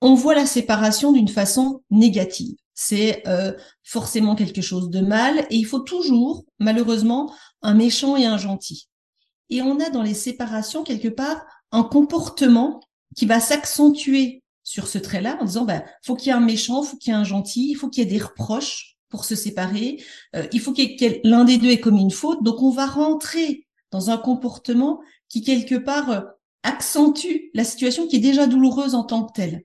on voit la séparation d'une façon négative. C'est euh, forcément quelque chose de mal et il faut toujours, malheureusement, un méchant et un gentil. Et on a dans les séparations quelque part un comportement qui va s'accentuer sur ce trait-là en disant bah faut qu'il y ait un méchant, faut qu'il y ait un gentil, il faut qu'il y ait des reproches pour se séparer, euh, il faut que l'un des deux ait commis une faute, donc on va rentrer dans un comportement qui quelque part euh, accentue la situation qui est déjà douloureuse en tant que telle.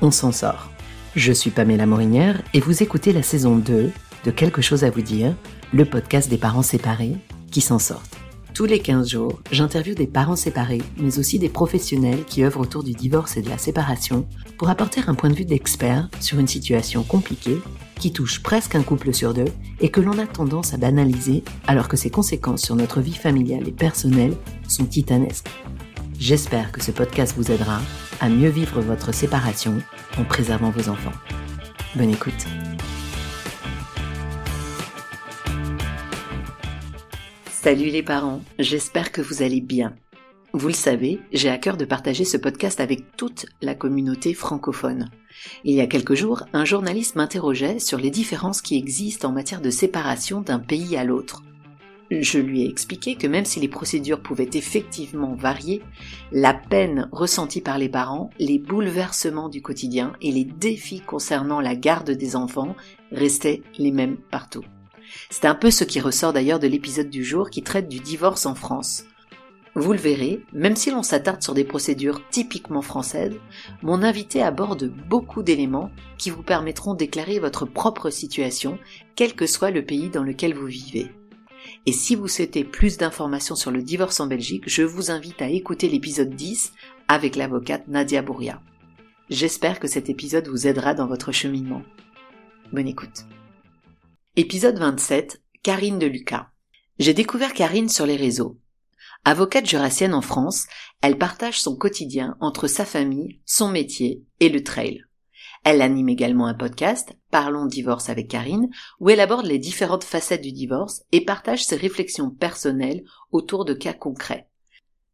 on s'en sort. Je suis Pamela Morinière et vous écoutez la saison 2 de Quelque chose à vous dire, le podcast des parents séparés qui s'en sortent. Tous les 15 jours, j'interviewe des parents séparés, mais aussi des professionnels qui œuvrent autour du divorce et de la séparation pour apporter un point de vue d'expert sur une situation compliquée qui touche presque un couple sur deux et que l'on a tendance à banaliser alors que ses conséquences sur notre vie familiale et personnelle sont titanesques. J'espère que ce podcast vous aidera à mieux vivre votre séparation en préservant vos enfants. Bonne écoute. Salut les parents, j'espère que vous allez bien. Vous le savez, j'ai à cœur de partager ce podcast avec toute la communauté francophone. Il y a quelques jours, un journaliste m'interrogeait sur les différences qui existent en matière de séparation d'un pays à l'autre. Je lui ai expliqué que même si les procédures pouvaient effectivement varier, la peine ressentie par les parents, les bouleversements du quotidien et les défis concernant la garde des enfants restaient les mêmes partout. C'est un peu ce qui ressort d'ailleurs de l'épisode du jour qui traite du divorce en France. Vous le verrez, même si l'on s'attarde sur des procédures typiquement françaises, mon invité aborde beaucoup d'éléments qui vous permettront d'éclairer votre propre situation, quel que soit le pays dans lequel vous vivez. Et si vous souhaitez plus d'informations sur le divorce en Belgique, je vous invite à écouter l'épisode 10 avec l'avocate Nadia Bouria. J'espère que cet épisode vous aidera dans votre cheminement. Bonne écoute. Épisode 27. Karine de Lucas. J'ai découvert Karine sur les réseaux. Avocate jurassienne en France, elle partage son quotidien entre sa famille, son métier et le trail. Elle anime également un podcast, Parlons divorce avec Karine, où elle aborde les différentes facettes du divorce et partage ses réflexions personnelles autour de cas concrets.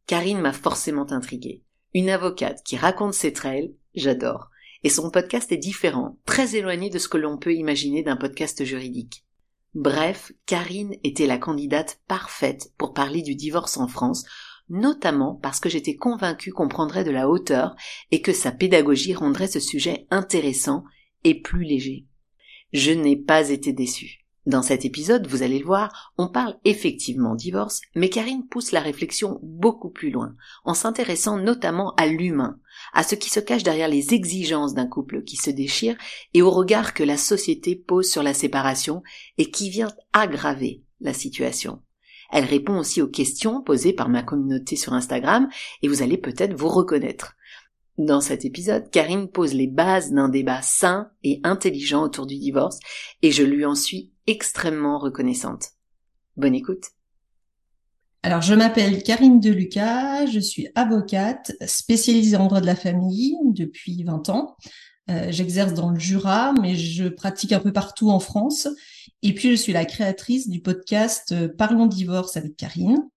Karine m'a forcément intriguée. Une avocate qui raconte ses trails, j'adore et son podcast est différent, très éloigné de ce que l'on peut imaginer d'un podcast juridique. Bref, Karine était la candidate parfaite pour parler du divorce en France, notamment parce que j'étais convaincue qu'on prendrait de la hauteur et que sa pédagogie rendrait ce sujet intéressant et plus léger. Je n'ai pas été déçue. Dans cet épisode, vous allez le voir, on parle effectivement divorce, mais Karine pousse la réflexion beaucoup plus loin, en s'intéressant notamment à l'humain, à ce qui se cache derrière les exigences d'un couple qui se déchire et au regard que la société pose sur la séparation et qui vient aggraver la situation. Elle répond aussi aux questions posées par ma communauté sur Instagram et vous allez peut-être vous reconnaître. Dans cet épisode, Karine pose les bases d'un débat sain et intelligent autour du divorce et je lui en suis extrêmement reconnaissante. Bonne écoute. Alors, je m'appelle Karine Deluca, je suis avocate spécialisée en droit de la famille depuis 20 ans. Euh, j'exerce dans le Jura, mais je pratique un peu partout en France. Et puis, je suis la créatrice du podcast euh, Parlons divorce avec Karine.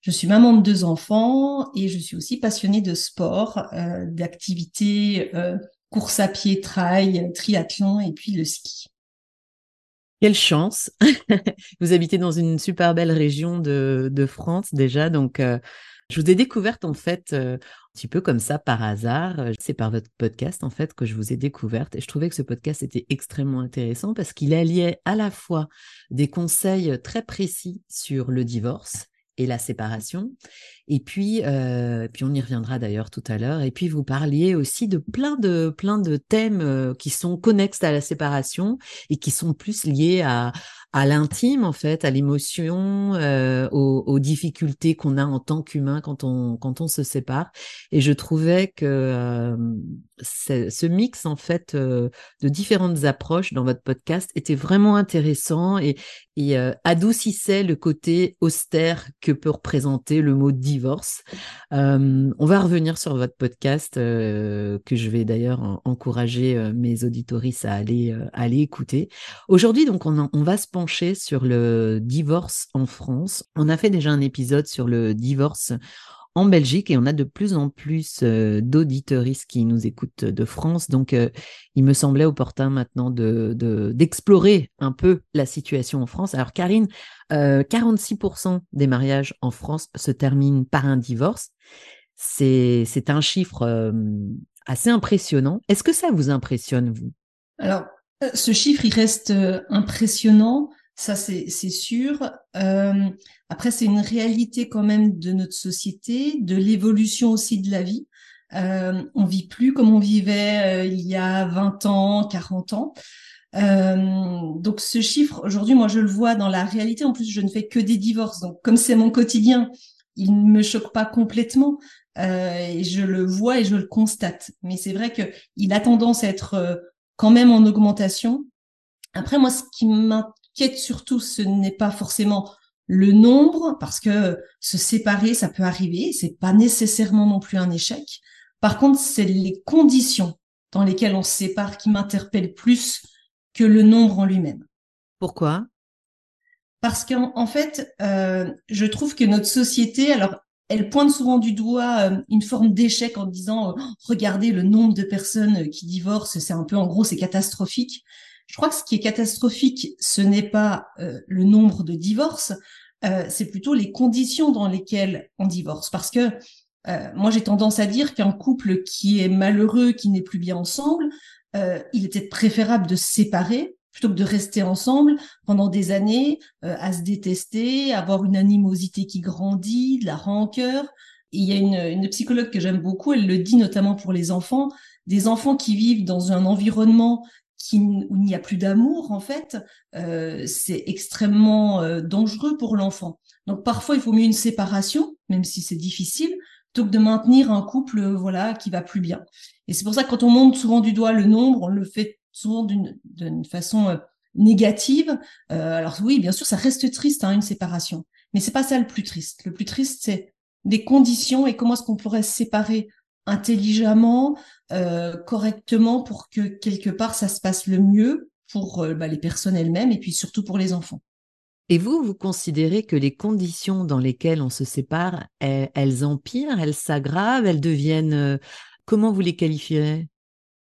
Je suis maman de deux enfants et je suis aussi passionnée de sport, euh, d'activités, euh, course à pied, trail, triathlon et puis le ski. Quelle chance Vous habitez dans une super belle région de, France déjà, donc je vous ai découverte en fait petit peu comme ça par hasard. C'est par votre podcast en fait que je vous ai découverte et je trouvais que ce podcast était extrêmement intéressant parce qu'il alliait à la fois des conseils très précis sur le divorce et la séparation, Et puis, euh, puis on y reviendra d'ailleurs tout à l'heure. Et puis vous parliez aussi de plein de plein de thèmes euh, qui sont connexes à la séparation et qui sont plus liés à à l'intime en fait, à l'émotion, euh, aux, difficultés qu'on a en tant qu'humain quand on quand on se sépare. Et je trouvais que ce mix en fait de différentes approches dans votre podcast était vraiment intéressant et, et adoucissait le côté austère que peut représenter le mot divorce. Euh, on va revenir sur votre podcast que je vais d'ailleurs encourager mes auditoristes à aller aller écouter. Aujourd'hui donc on, on va se sur le divorce en France. On a fait déjà un épisode sur le divorce en Belgique et on a de plus en plus euh, d'auditeuristes qui nous écoutent de France. Donc, euh, il me semblait opportun maintenant de, d'explorer un peu la situation en France. Alors, Karine, 46% euh, des mariages en France se terminent par un divorce. C'est un chiffre assez impressionnant. Est-ce que ça vous impressionne, vous? Alors, ce chiffre, il reste impressionnant ça c'est sûr. Euh, après, c'est une réalité quand même de notre société, de l'évolution aussi de la vie. Euh, on vit plus comme on vivait euh, il y a 20 ans, 40 ans. Euh, donc ce chiffre, aujourd'hui, moi je le vois dans la réalité. En plus, je ne fais que des divorces. Donc comme c'est mon quotidien, il ne me choque pas complètement. Et je le vois et je le constate. Mais c'est vrai que il a tendance à être quand même en augmentation. Après, moi, ce qui m'intéresse qu'est surtout, ce n'est pas forcément le nombre, parce que se séparer, ça peut arriver, c'est pas nécessairement non plus un échec. Par contre, c'est les conditions dans lesquelles on se sépare qui m'interpellent plus que le nombre en lui-même. Pourquoi? Parce qu'en en fait, euh, je trouve que notre société, alors elle pointe souvent du doigt euh, une forme d'échec en disant regardez le nombre de personnes qui divorcent, c'est un peu en gros c'est catastrophique. Je crois que ce qui est catastrophique, ce n'est pas euh, le nombre de divorces, euh, c'est plutôt les conditions dans lesquelles on divorce. Parce que euh, moi, j'ai tendance à dire qu'un couple qui est malheureux, qui n'est plus bien ensemble, il était préférable de se séparer plutôt que de rester ensemble pendant des années, à se détester, avoir une animosité qui grandit, de la rancœur. il y a une, une psychologue que j'aime beaucoup, elle le dit notamment pour les enfants, des enfants qui vivent dans un environnement où il n'y a plus d'amour, en fait, euh, c'est extrêmement euh, dangereux pour l'enfant. Donc parfois, il faut mieux une séparation, même si c'est difficile, plutôt que de maintenir un couple, euh, voilà, qui va plus bien. Et c'est pour ça que quand on monte souvent du doigt le nombre, on le fait souvent d'une façon négative. alors oui, bien sûr, ça reste triste, hein, une séparation, mais c'est pas ça le plus triste. Le plus triste, c'est des conditions et comment est-ce qu'on pourrait se séparer intelligemment, euh, correctement pour que quelque part ça se passe le mieux pour euh, bah, les personnes elles-mêmes et puis surtout pour les enfants. Et vous, vous considérez que les conditions dans lesquelles on se sépare, elles, empirent, elles s'aggravent, elles deviennent... Euh, comment vous les qualifierez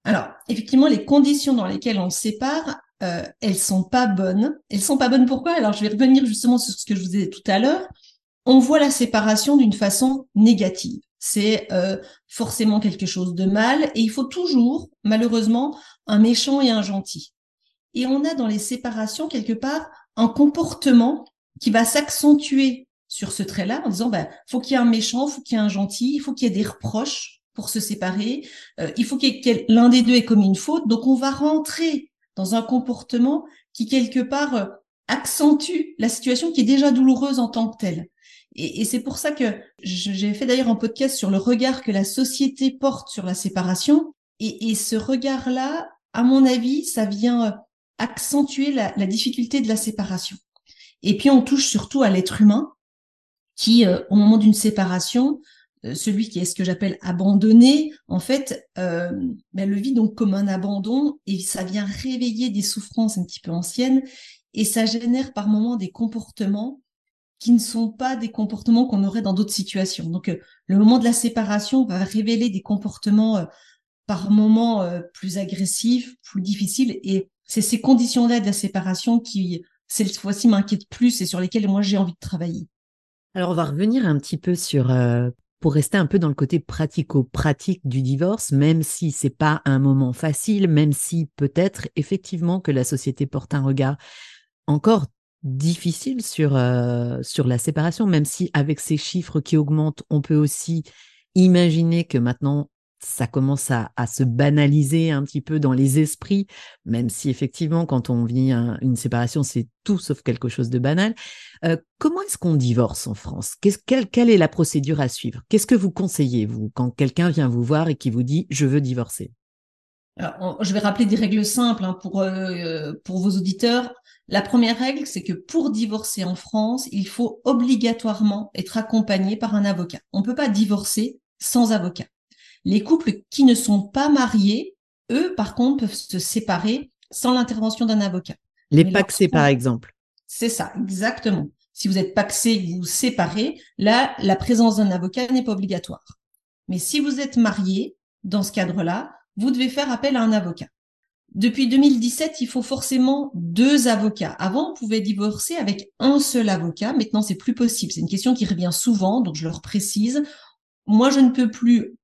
Alors, effectivement, les conditions dans lesquelles on se sépare, euh, elles sont pas bonnes. Elles sont pas bonnes pourquoi? Alors, je vais revenir justement sur ce que je vous ai dit tout à l'heure. On voit la séparation d'une façon négative c'est euh, forcément quelque chose de mal et il faut toujours, malheureusement, un méchant et un gentil. Et on a dans les séparations quelque part un comportement qui va s'accentuer sur ce trait-là en disant bah faut qu'il y ait un méchant, faut qu'il y ait un gentil, il faut qu'il y ait des reproches pour se séparer, euh, il faut que l'un des deux ait commis une faute, donc on va rentrer dans un comportement qui quelque part euh, accentue la situation qui est déjà douloureuse en tant que telle. Et, c'est pour ça que j'ai fait d'ailleurs un podcast sur le regard que la société porte sur la séparation. Et, ce regard-là, à mon avis, ça vient euh, accentuer la, difficulté de la séparation. Et puis on touche surtout à l'être humain qui, euh, au moment d'une séparation, euh, celui qui est ce que j'appelle abandonné, en fait, euh, ben, le vit donc comme un abandon et ça vient réveiller des souffrances un petit peu anciennes et ça génère par moments des comportements qui ne sont pas des comportements qu'on aurait dans d'autres situations. Donc, euh, le moment de la séparation va révéler des comportements euh, par moments euh, plus agressifs, plus difficiles. Et c'est ces conditions-là de la séparation qui, cette fois-ci, m'inquiètent plus et sur lesquelles moi j'ai envie de travailler. Alors, on va revenir un petit peu sur, pour rester un peu dans le côté pratico-pratique du divorce, même si c'est pas un moment facile, même si peut-être effectivement que la société porte un regard encore difficile sur, euh, sur la séparation, même si avec ces chiffres qui augmentent, on peut aussi imaginer que maintenant, ça commence à, se banaliser un petit peu dans les esprits, même si effectivement, quand on vit une séparation, c'est tout sauf quelque chose de banal. Euh, comment est-ce qu'on divorce en France? Quelle, quelle est la procédure à suivre? Qu'est-ce que vous conseillez, vous, quand quelqu'un vient vous voir et qui vous dit « je veux divorcer » Alors, je vais rappeler des règles simples hein, pour, euh, pour vos auditeurs. La première règle, c'est que pour divorcer en France, il faut obligatoirement être accompagné par un avocat. On ne peut pas divorcer sans avocat. Les couples qui ne sont pas mariés, eux, par contre, peuvent se séparer sans l'intervention d'un avocat. Les paxés, par exemple. C'est ça, exactement. Si vous êtes paxé, vous vous séparez, là, la présence d'un avocat n'est pas obligatoire. Mais si vous êtes marié, dans ce cadre-là, vous devez faire appel à un avocat. Depuis 2017, il faut forcément deux avocats. Avant, on pouvait divorcer avec un seul avocat. Maintenant, c'est plus possible. C'est une question qui revient souvent, donc je leur précise. Moi, je ne peux plus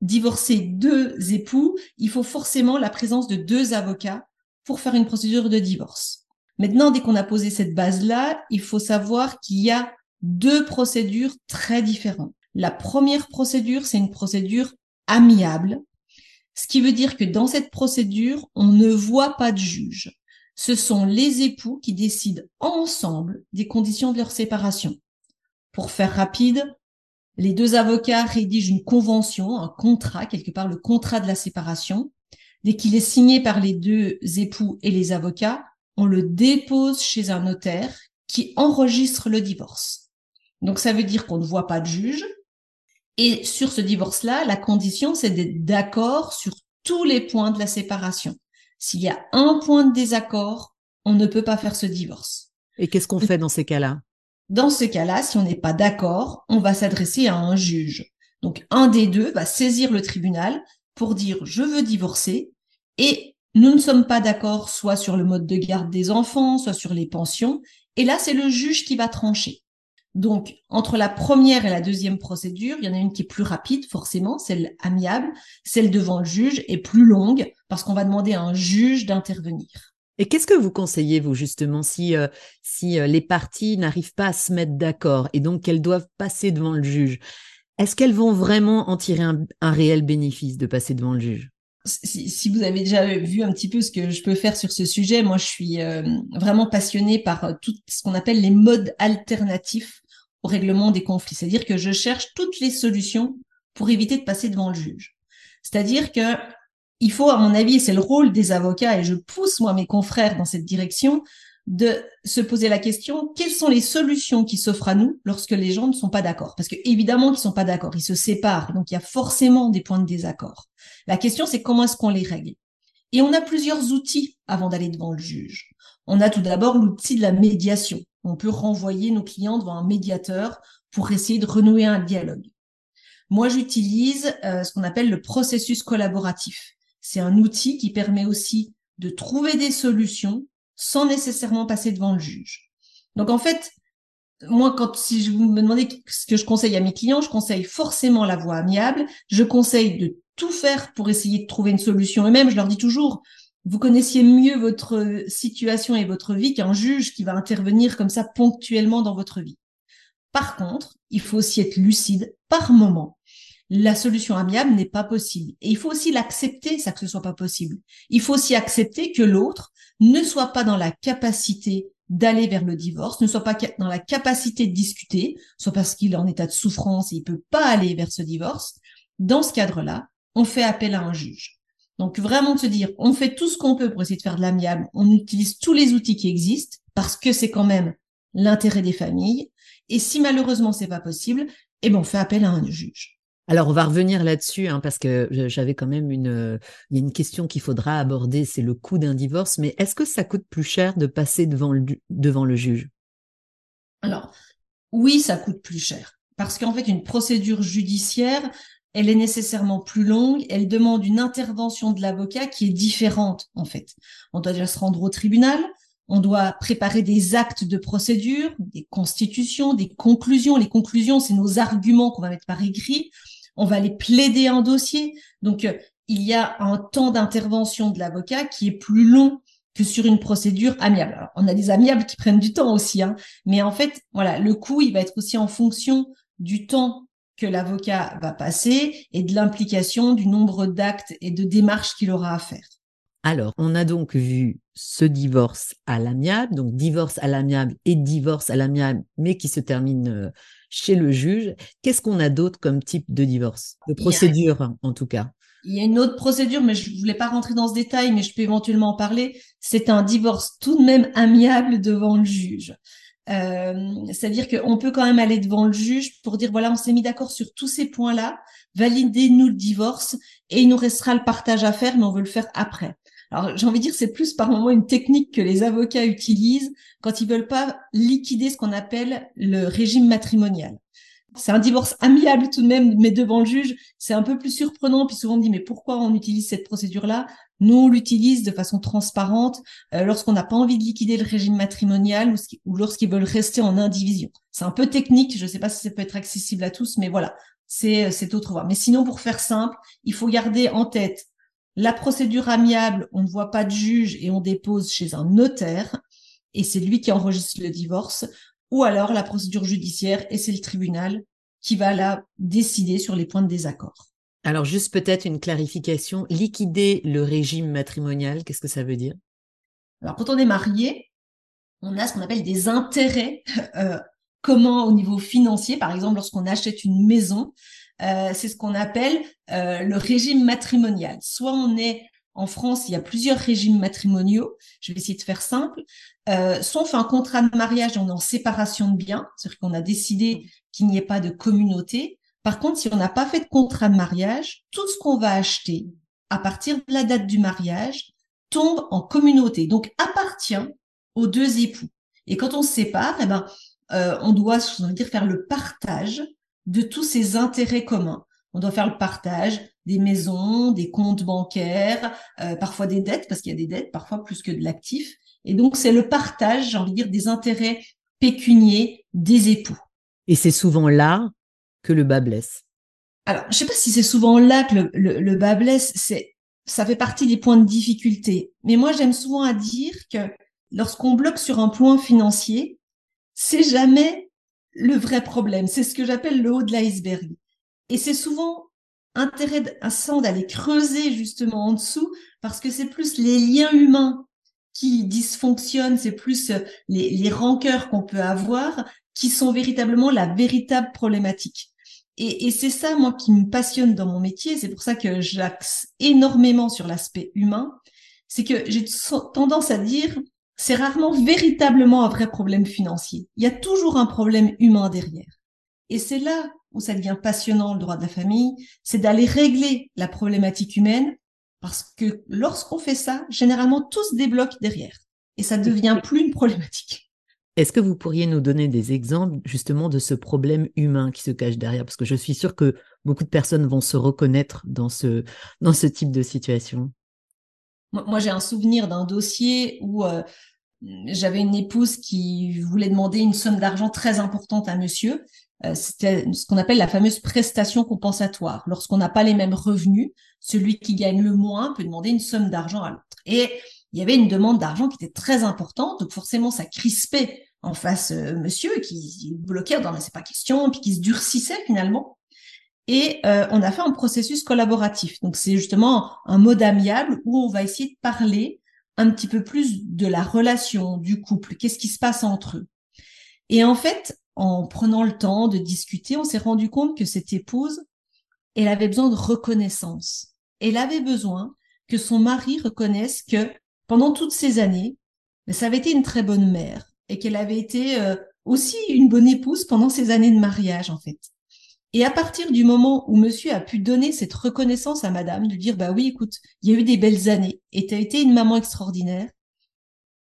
divorcer deux époux. Il faut forcément la présence de deux avocats pour faire une procédure de divorce. Maintenant, dès qu'on a posé cette base-là, il faut savoir qu'il y a deux procédures très différentes. La première procédure, c'est une procédure amiable ce qui veut dire que dans cette procédure, on ne voit pas de juge. Ce sont les époux qui décident ensemble des conditions de leur séparation. Pour faire rapide, les deux avocats rédigent une convention, un contrat, quelque part le contrat de la séparation. Dès qu'il est signé par les deux époux et les avocats, on le dépose chez un notaire qui enregistre le divorce. Donc ça veut dire qu'on ne voit pas de juge, et sur ce divorce-là, la condition, c'est d'être d'accord sur tous les points de la séparation. S'il y a un point de désaccord, on ne peut pas faire ce divorce. Et qu'est-ce qu'on fait dans ces cas-là? Dans ce cas-là, si on n'est pas d'accord, on va s'adresser à un juge. Donc un des deux va saisir le tribunal pour dire je veux divorcer et nous ne sommes pas d'accord soit sur le mode de garde des enfants, soit sur les pensions. Et là, c'est le juge qui va trancher. Donc, entre la première et la deuxième procédure, il y en a une qui est plus rapide, forcément, celle amiable, celle devant le juge est plus longue parce qu'on va demander à un juge d'intervenir. Et qu'est-ce que vous conseillez, vous, justement, si, euh, euh, les parties n'arrivent pas à se mettre d'accord et donc qu'elles doivent passer devant le juge? Est-ce qu'elles vont vraiment en tirer un, réel bénéfice de passer devant le juge? Si, vous avez déjà vu un petit peu ce que je peux faire sur ce sujet, moi je suis euh, vraiment passionnée par tout ce qu'on appelle les modes alternatifs au règlement des conflits. C'est-à-dire que je cherche toutes les solutions pour éviter de passer devant le juge. C'est-à-dire que il faut, à mon avis, c'est le rôle des avocats, et je pousse moi mes confrères dans cette direction, de se poser la question quelles sont les solutions qui s'offrent à nous lorsque les gens ne sont pas d'accord? Parce que évidemment qu'ils sont pas d'accord, ils se séparent, donc il y a forcément des points de désaccord. La question c'est comment est-ce qu'on les règle? Et on a plusieurs outils avant d'aller devant le juge. On a tout d'abord l'outil de la médiation on peut renvoyer nos clients devant un médiateur pour essayer de renouer un dialogue. Moi, j'utilise euh, ce qu'on appelle le processus collaboratif. C'est un outil qui permet aussi de trouver des solutions sans nécessairement passer devant le juge. Donc en fait, moi, quand si je vous me demandez ce que je conseille à mes clients, je conseille forcément la voie amiable. Je conseille de tout faire pour essayer de trouver une solution. Et même, je leur dis toujours, vous connaissiez mieux votre situation et votre vie qu'un juge qui va intervenir comme ça ponctuellement dans votre vie. Par contre, il faut aussi être lucide par moment. La solution amiable n'est pas possible. Et il faut aussi l'accepter, ça que ce soit pas possible. Il faut aussi accepter que l'autre ne soit pas dans la capacité d'aller vers le divorce, ne soit pas dans la capacité de discuter, soit parce qu'il est en état de souffrance et il peut pas aller vers ce divorce. Dans ce cadre-là, on fait appel à un juge. Donc vraiment de se dire, on fait tout ce qu'on peut pour essayer de faire de l'amiable, on utilise tous les outils qui existent parce que c'est quand même l'intérêt des familles. Et si malheureusement c'est pas possible, eh ben on fait appel à un juge. Alors, on va revenir là-dessus, hein, parce que j'avais quand même a une question qu'il faudra aborder, c'est le coût d'un divorce. Mais est-ce que ça coûte plus cher de passer devant le, devant le juge? Alors, oui, ça coûte plus cher. Parce qu'en fait, une procédure judiciaire, elle est nécessairement plus longue, elle demande une intervention de l'avocat qui est différente en fait. On doit déjà se rendre au tribunal, on doit préparer des actes de procédure, des constitutions, des conclusions. Les conclusions, c'est nos arguments qu'on va mettre par écrit. On va les plaider en dossier. Donc, euh, il y a un temps d'intervention de l'avocat qui est plus long que sur une procédure amiable. Alors, on a des amiables qui prennent du temps aussi, hein, mais en fait, voilà, le coût, il va être aussi en fonction du temps que l'avocat va passer et de l'implication du nombre d'actes et de démarches qu'il aura à faire. Alors, on a donc vu ce divorce à l'amiable, donc divorce à l'amiable et divorce à l'amiable, mais qui se termine euh, chez le juge. Qu'est-ce qu'on a d'autre comme type de divorce, de procédure en tout cas il y a une autre procédure, mais je voulais pas rentrer dans ce détail, mais je peux éventuellement en parler. C'est un divorce tout de même amiable devant le juge. Euh, C'est-à-dire qu'on peut quand même aller devant le juge pour dire voilà, on s'est mis d'accord sur tous ces points-là, validez-nous le divorce et il nous restera le partage à faire, mais on veut le faire après. Alors j'ai envie de dire c'est plus par moment une technique que les avocats utilisent quand ils veulent pas liquider ce qu'on appelle le régime matrimonial. C'est un divorce amiable tout de même, mais devant le juge, c'est un peu plus surprenant. Puis souvent on dit mais pourquoi on utilise cette procédure-là? Nous on l'utilise de façon transparente euh, lorsqu'on n'a pas envie de liquider le régime matrimonial ou, lorsqu'ils veulent rester en indivision. C'est un peu technique. Je ne sais pas si ça peut être accessible à tous, mais voilà, c'est c'est autre voie. Mais sinon pour faire simple, il faut garder en tête la procédure amiable. On ne voit pas de juge et on dépose chez un notaire et c'est lui qui enregistre le divorce ou alors la procédure judiciaire et c'est le tribunal qui va là décider sur les points de désaccord. Alors juste peut-être une clarification, liquider le régime matrimonial, qu'est-ce que ça veut dire? Alors quand on est marié, on a ce qu'on appelle des intérêts euh, communs au niveau financier, par exemple lorsqu'on achète une maison, euh, c'est ce qu'on appelle euh, le régime matrimonial. Soit on est en France, il y a plusieurs régimes matrimoniaux. Je vais essayer de faire simple. Euh, soit on fait un contrat de mariage on est en séparation de biens, c'est-à-dire qu'on a décidé qu'il n'y ait pas de communauté. Par contre, si on n'a pas fait de contrat de mariage, tout ce qu'on va acheter à partir de la date du mariage tombe en communauté, donc appartient aux deux époux. Et quand on se sépare, eh ben, euh, on doit, dire, faire le partage de tous ces intérêts communs. On doit faire le partage des maisons, des comptes bancaires, euh, parfois des dettes, parce qu'il y a des dettes, parfois plus que de l'actif. Et donc, c'est le partage, j'ai envie de dire, des intérêts pécuniers des époux. Et c'est souvent là que le bas blesse. Alors, je sais pas si c'est souvent là que le, le, bas blesse, c'est, ça fait partie des points de difficulté. Mais moi, j'aime souvent à dire que lorsqu'on bloque sur un point financier, c'est jamais le vrai problème. C'est ce que j'appelle le haut de l'iceberg. Et c'est souvent intéressant d'aller creuser justement en dessous parce que c'est plus les liens humains qui dysfonctionnent, c'est plus euh, les, les rancœurs qu'on peut avoir qui sont véritablement la véritable problématique. Et, et c'est ça, moi, qui me passionne dans mon métier. C'est pour ça que j'axe énormément sur l'aspect humain. C'est que j'ai tendance à dire, c'est rarement véritablement un vrai problème financier. Il y a toujours un problème humain derrière. Et c'est là où ça devient passionnant, le droit de la famille, c'est d'aller régler la problématique humaine, parce que lorsqu'on fait ça, généralement, tout se débloque derrière. Et ça devient plus une problématique. Est-ce que vous pourriez nous donner des exemples justement de ce problème humain qui se cache derrière? Parce que je suis sûre que beaucoup de personnes vont se reconnaître dans ce, dans ce type de situation. Moi, j'ai un souvenir d'un dossier où euh, j'avais une épouse qui voulait demander une somme d'argent très importante à monsieur euh, c'était ce qu'on appelle la fameuse prestation compensatoire. Lorsqu'on n'a pas les mêmes revenus, celui qui gagne le moins peut demander une somme d'argent à l'autre. Et il y avait une demande d'argent qui était très importante, donc forcément ça crispait en face euh, monsieur qui bloquait dans c'est pas question, puis qui se durcissait finalement. Et euh, on a fait un processus collaboratif. Donc c'est justement un mode amiable où on va essayer de parler un petit peu plus de la relation du couple, qu'est-ce qui se passe entre eux? Et en fait, en prenant le temps de discuter, on s'est rendu compte que cette épouse, elle avait besoin de reconnaissance. Elle avait besoin que son mari reconnaisse que pendant toutes ces années, ça avait été une très bonne mère et qu'elle avait été euh, aussi une bonne épouse pendant ces années de mariage, en fait. Et à partir du moment où monsieur a pu donner cette reconnaissance à madame, de dire, bah oui, écoute, il y a eu des belles années et tu as été une maman extraordinaire,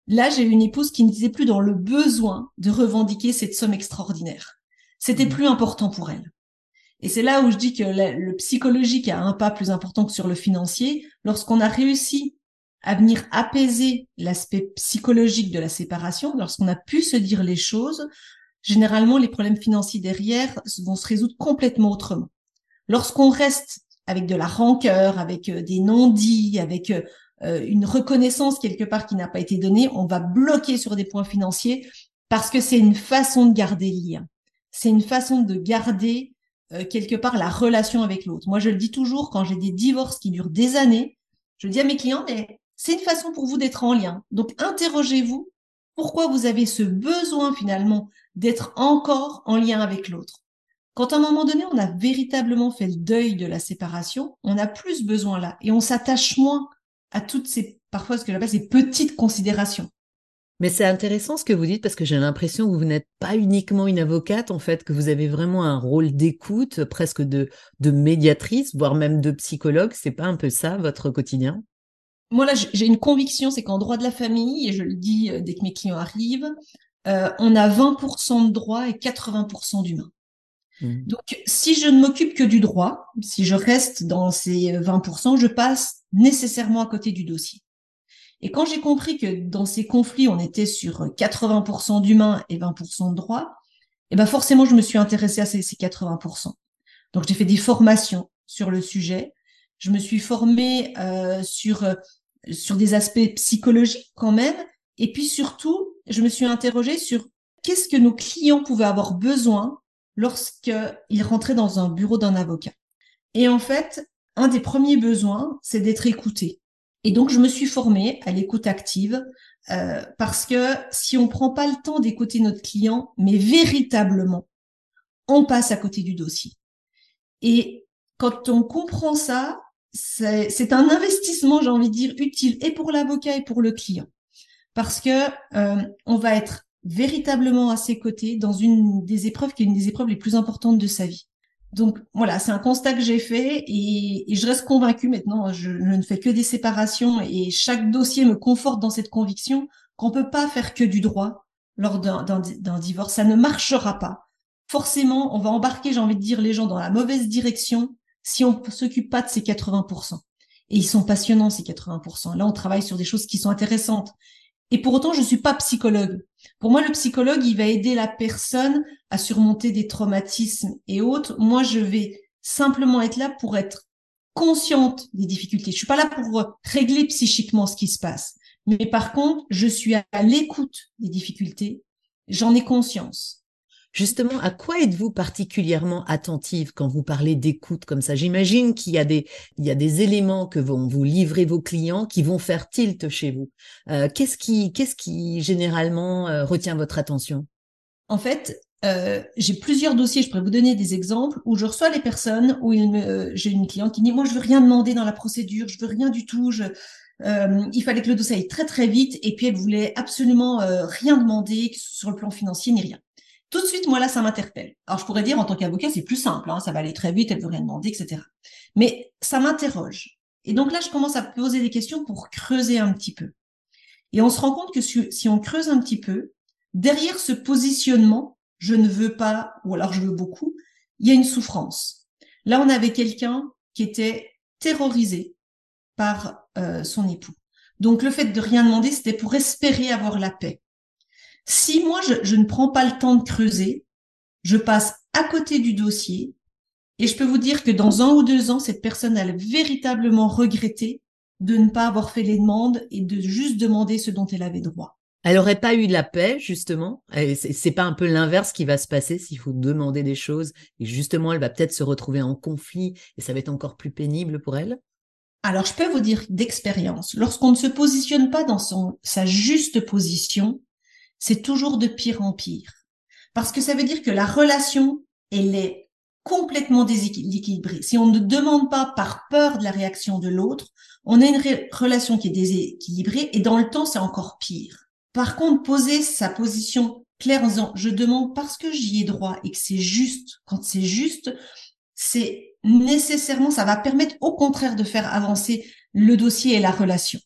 Là, j'ai une épouse qui ne disait plus dans le besoin de revendiquer cette somme extraordinaire. C'était mmh. plus important pour elle. Et c'est là où je dis que le, psychologique a un pas plus important que sur le financier. Lorsqu'on a réussi à venir apaiser l'aspect psychologique de la séparation, lorsqu'on a pu se dire les choses, généralement les problèmes financiers derrière vont se résoudre complètement autrement. Lorsqu'on reste avec de la rancœur, avec euh, des non-dits, avec euh, euh, une reconnaissance quelque part qui n'a pas été donnée, on va bloquer sur des points financiers parce que c'est une façon de garder le lien. C'est une façon de garder quelque part la relation avec l'autre. Moi, je le dis toujours quand j'ai des divorces qui durent des années, je dis à mes clients, mais c'est une façon pour vous d'être en lien. Donc, interrogez-vous pourquoi vous avez ce besoin finalement d'être encore en lien avec l'autre. Quand à un moment donné, on a véritablement fait le deuil de la séparation, on a plus besoin là et on s'attache moins à toutes ces, parfois ce que j'appelle ces petites considérations. Mais c'est intéressant ce que vous dites parce que j'ai l'impression que vous n'êtes pas uniquement une avocate, en fait, que vous avez vraiment un rôle d'écoute, presque de, de médiatrice, voire même de psychologue. C'est pas un peu ça, votre quotidien? Moi, là, j'ai une conviction, c'est qu'en droit de la famille, et je le dis euh, dès que mes clients arrivent, euh, on a 20% de droit et 80% d'humain. Mmh. Donc, si je ne m'occupe que du droit, si je reste dans ces 20%, je passe nécessairement à côté du dossier. Et quand j'ai compris que dans ces conflits, on était sur 80% d'humains et 20% de droit, eh ben forcément, je me suis intéressée à ces, 80%. Donc, j'ai fait des formations sur le sujet. Je me suis formée euh, sur sur des aspects psychologiques quand même. Et puis surtout, je me suis interrogée sur qu'est-ce que nos clients pouvaient avoir besoin lorsqu'ils rentraient dans un bureau d'un avocat. Et en fait, un des premiers besoins, c'est d'être écouté. Et donc, je me suis formée à l'écoute active euh, parce que si on prend pas le temps d'écouter notre client, mais véritablement, on passe à côté du dossier. Et quand on comprend ça, c'est un investissement, j'ai envie de dire, utile et pour l'avocat et pour le client. Parce que euh, on va être véritablement à ses côtés dans une des épreuves qui est une des épreuves les plus importantes de sa vie. Donc voilà, c'est un constat que j'ai fait et, je reste convaincue maintenant. Je, ne fais que des séparations et chaque dossier me conforte dans cette conviction qu'on peut pas faire que du droit lors d'un divorce. Ça ne marchera pas. Forcément, on va embarquer, j'ai envie de dire, les gens dans la mauvaise direction si on s'occupe pas de ces 80%. Et ils sont passionnants, ces 80%. Là, on travaille sur des choses qui sont intéressantes. Et pour autant, je suis pas psychologue. Pour moi, le psychologue, il va aider la personne à surmonter des traumatismes et autres. Moi, je vais simplement être là pour être consciente des difficultés. Je suis pas là pour régler psychiquement ce qui se passe. Mais par contre, je suis à l'écoute des difficultés. J'en ai conscience. Justement, à quoi êtes-vous particulièrement attentive quand vous parlez d'écoute comme ça? J'imagine qu'il y a des il éléments que vont vous livrer vos clients qui vont faire tilt chez vous. Euh, qu'est-ce qui généralement euh, retient votre attention? En fait, euh, j'ai plusieurs dossiers. Je pourrais vous donner des exemples où je reçois les personnes où j'ai une cliente qui dit moi je veux rien demander dans la procédure, je veux rien du tout. Il fallait que le dossier aille très très vite et puis elle voulait absolument rien demander sur le plan financier ni rien. Tout de suite, moi là, ça m'interpelle. Alors je pourrais dire en tant qu'avocat, c'est plus simple, hein, ça va aller très vite, elle veut rien demander, etc. Mais ça m'interroge. Et donc là, je commence à poser des questions pour creuser un petit peu. Et on se rend compte que si on creuse un petit peu, derrière ce positionnement, je ne veux pas, ou alors je veux beaucoup, il y a une souffrance. Là, on avait quelqu'un qui était terrorisé par euh, son époux. Donc le fait de rien demander, c'était pour espérer avoir la paix. Si moi, je, ne prends pas le temps de creuser, je passe à côté du dossier et je peux vous dire que dans un ou deux ans, cette personne a véritablement regretté de ne pas avoir fait les demandes et de juste demander ce dont elle avait droit. Elle n'aurait pas eu de la paix, justement. C'est pas un peu l'inverse qui va se passer s'il faut demander des choses et justement, elle va peut-être se retrouver en conflit et ça va être encore plus pénible pour elle? Alors, je peux vous dire d'expérience, lorsqu'on ne se positionne pas dans son, sa juste position, c'est toujours de pire en pire. Parce que ça veut dire que la relation, elle est complètement déséquilibrée. Si on ne demande pas par peur de la réaction de l'autre, on a une relation qui est déséquilibrée et dans le temps, c'est encore pire. Par contre, poser sa position claire en disant je demande parce que j'y ai droit et que c'est juste, quand c'est juste, c'est nécessairement, ça va permettre au contraire de faire avancer le dossier et la relation.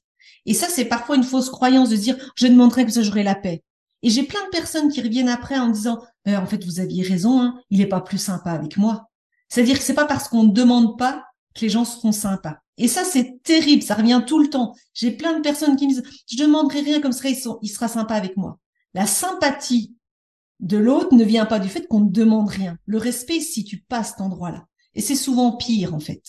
Et ça, c'est parfois une fausse croyance de dire je demanderai que j'aurai la paix. Et j'ai plein de personnes qui reviennent après en disant euh, en fait vous aviez raison, hein, il n'est pas plus sympa avec moi. C'est-à-dire que c'est pas parce qu'on ne demande pas que les gens seront sympas. Et ça c'est terrible, ça revient tout le temps. J'ai plein de personnes qui me disent je demanderai rien comme ça il, il sera sympa avec moi. La sympathie de l'autre ne vient pas du fait qu'on ne demande rien. Le respect si tu passes cet endroit-là. Et c'est souvent pire en fait.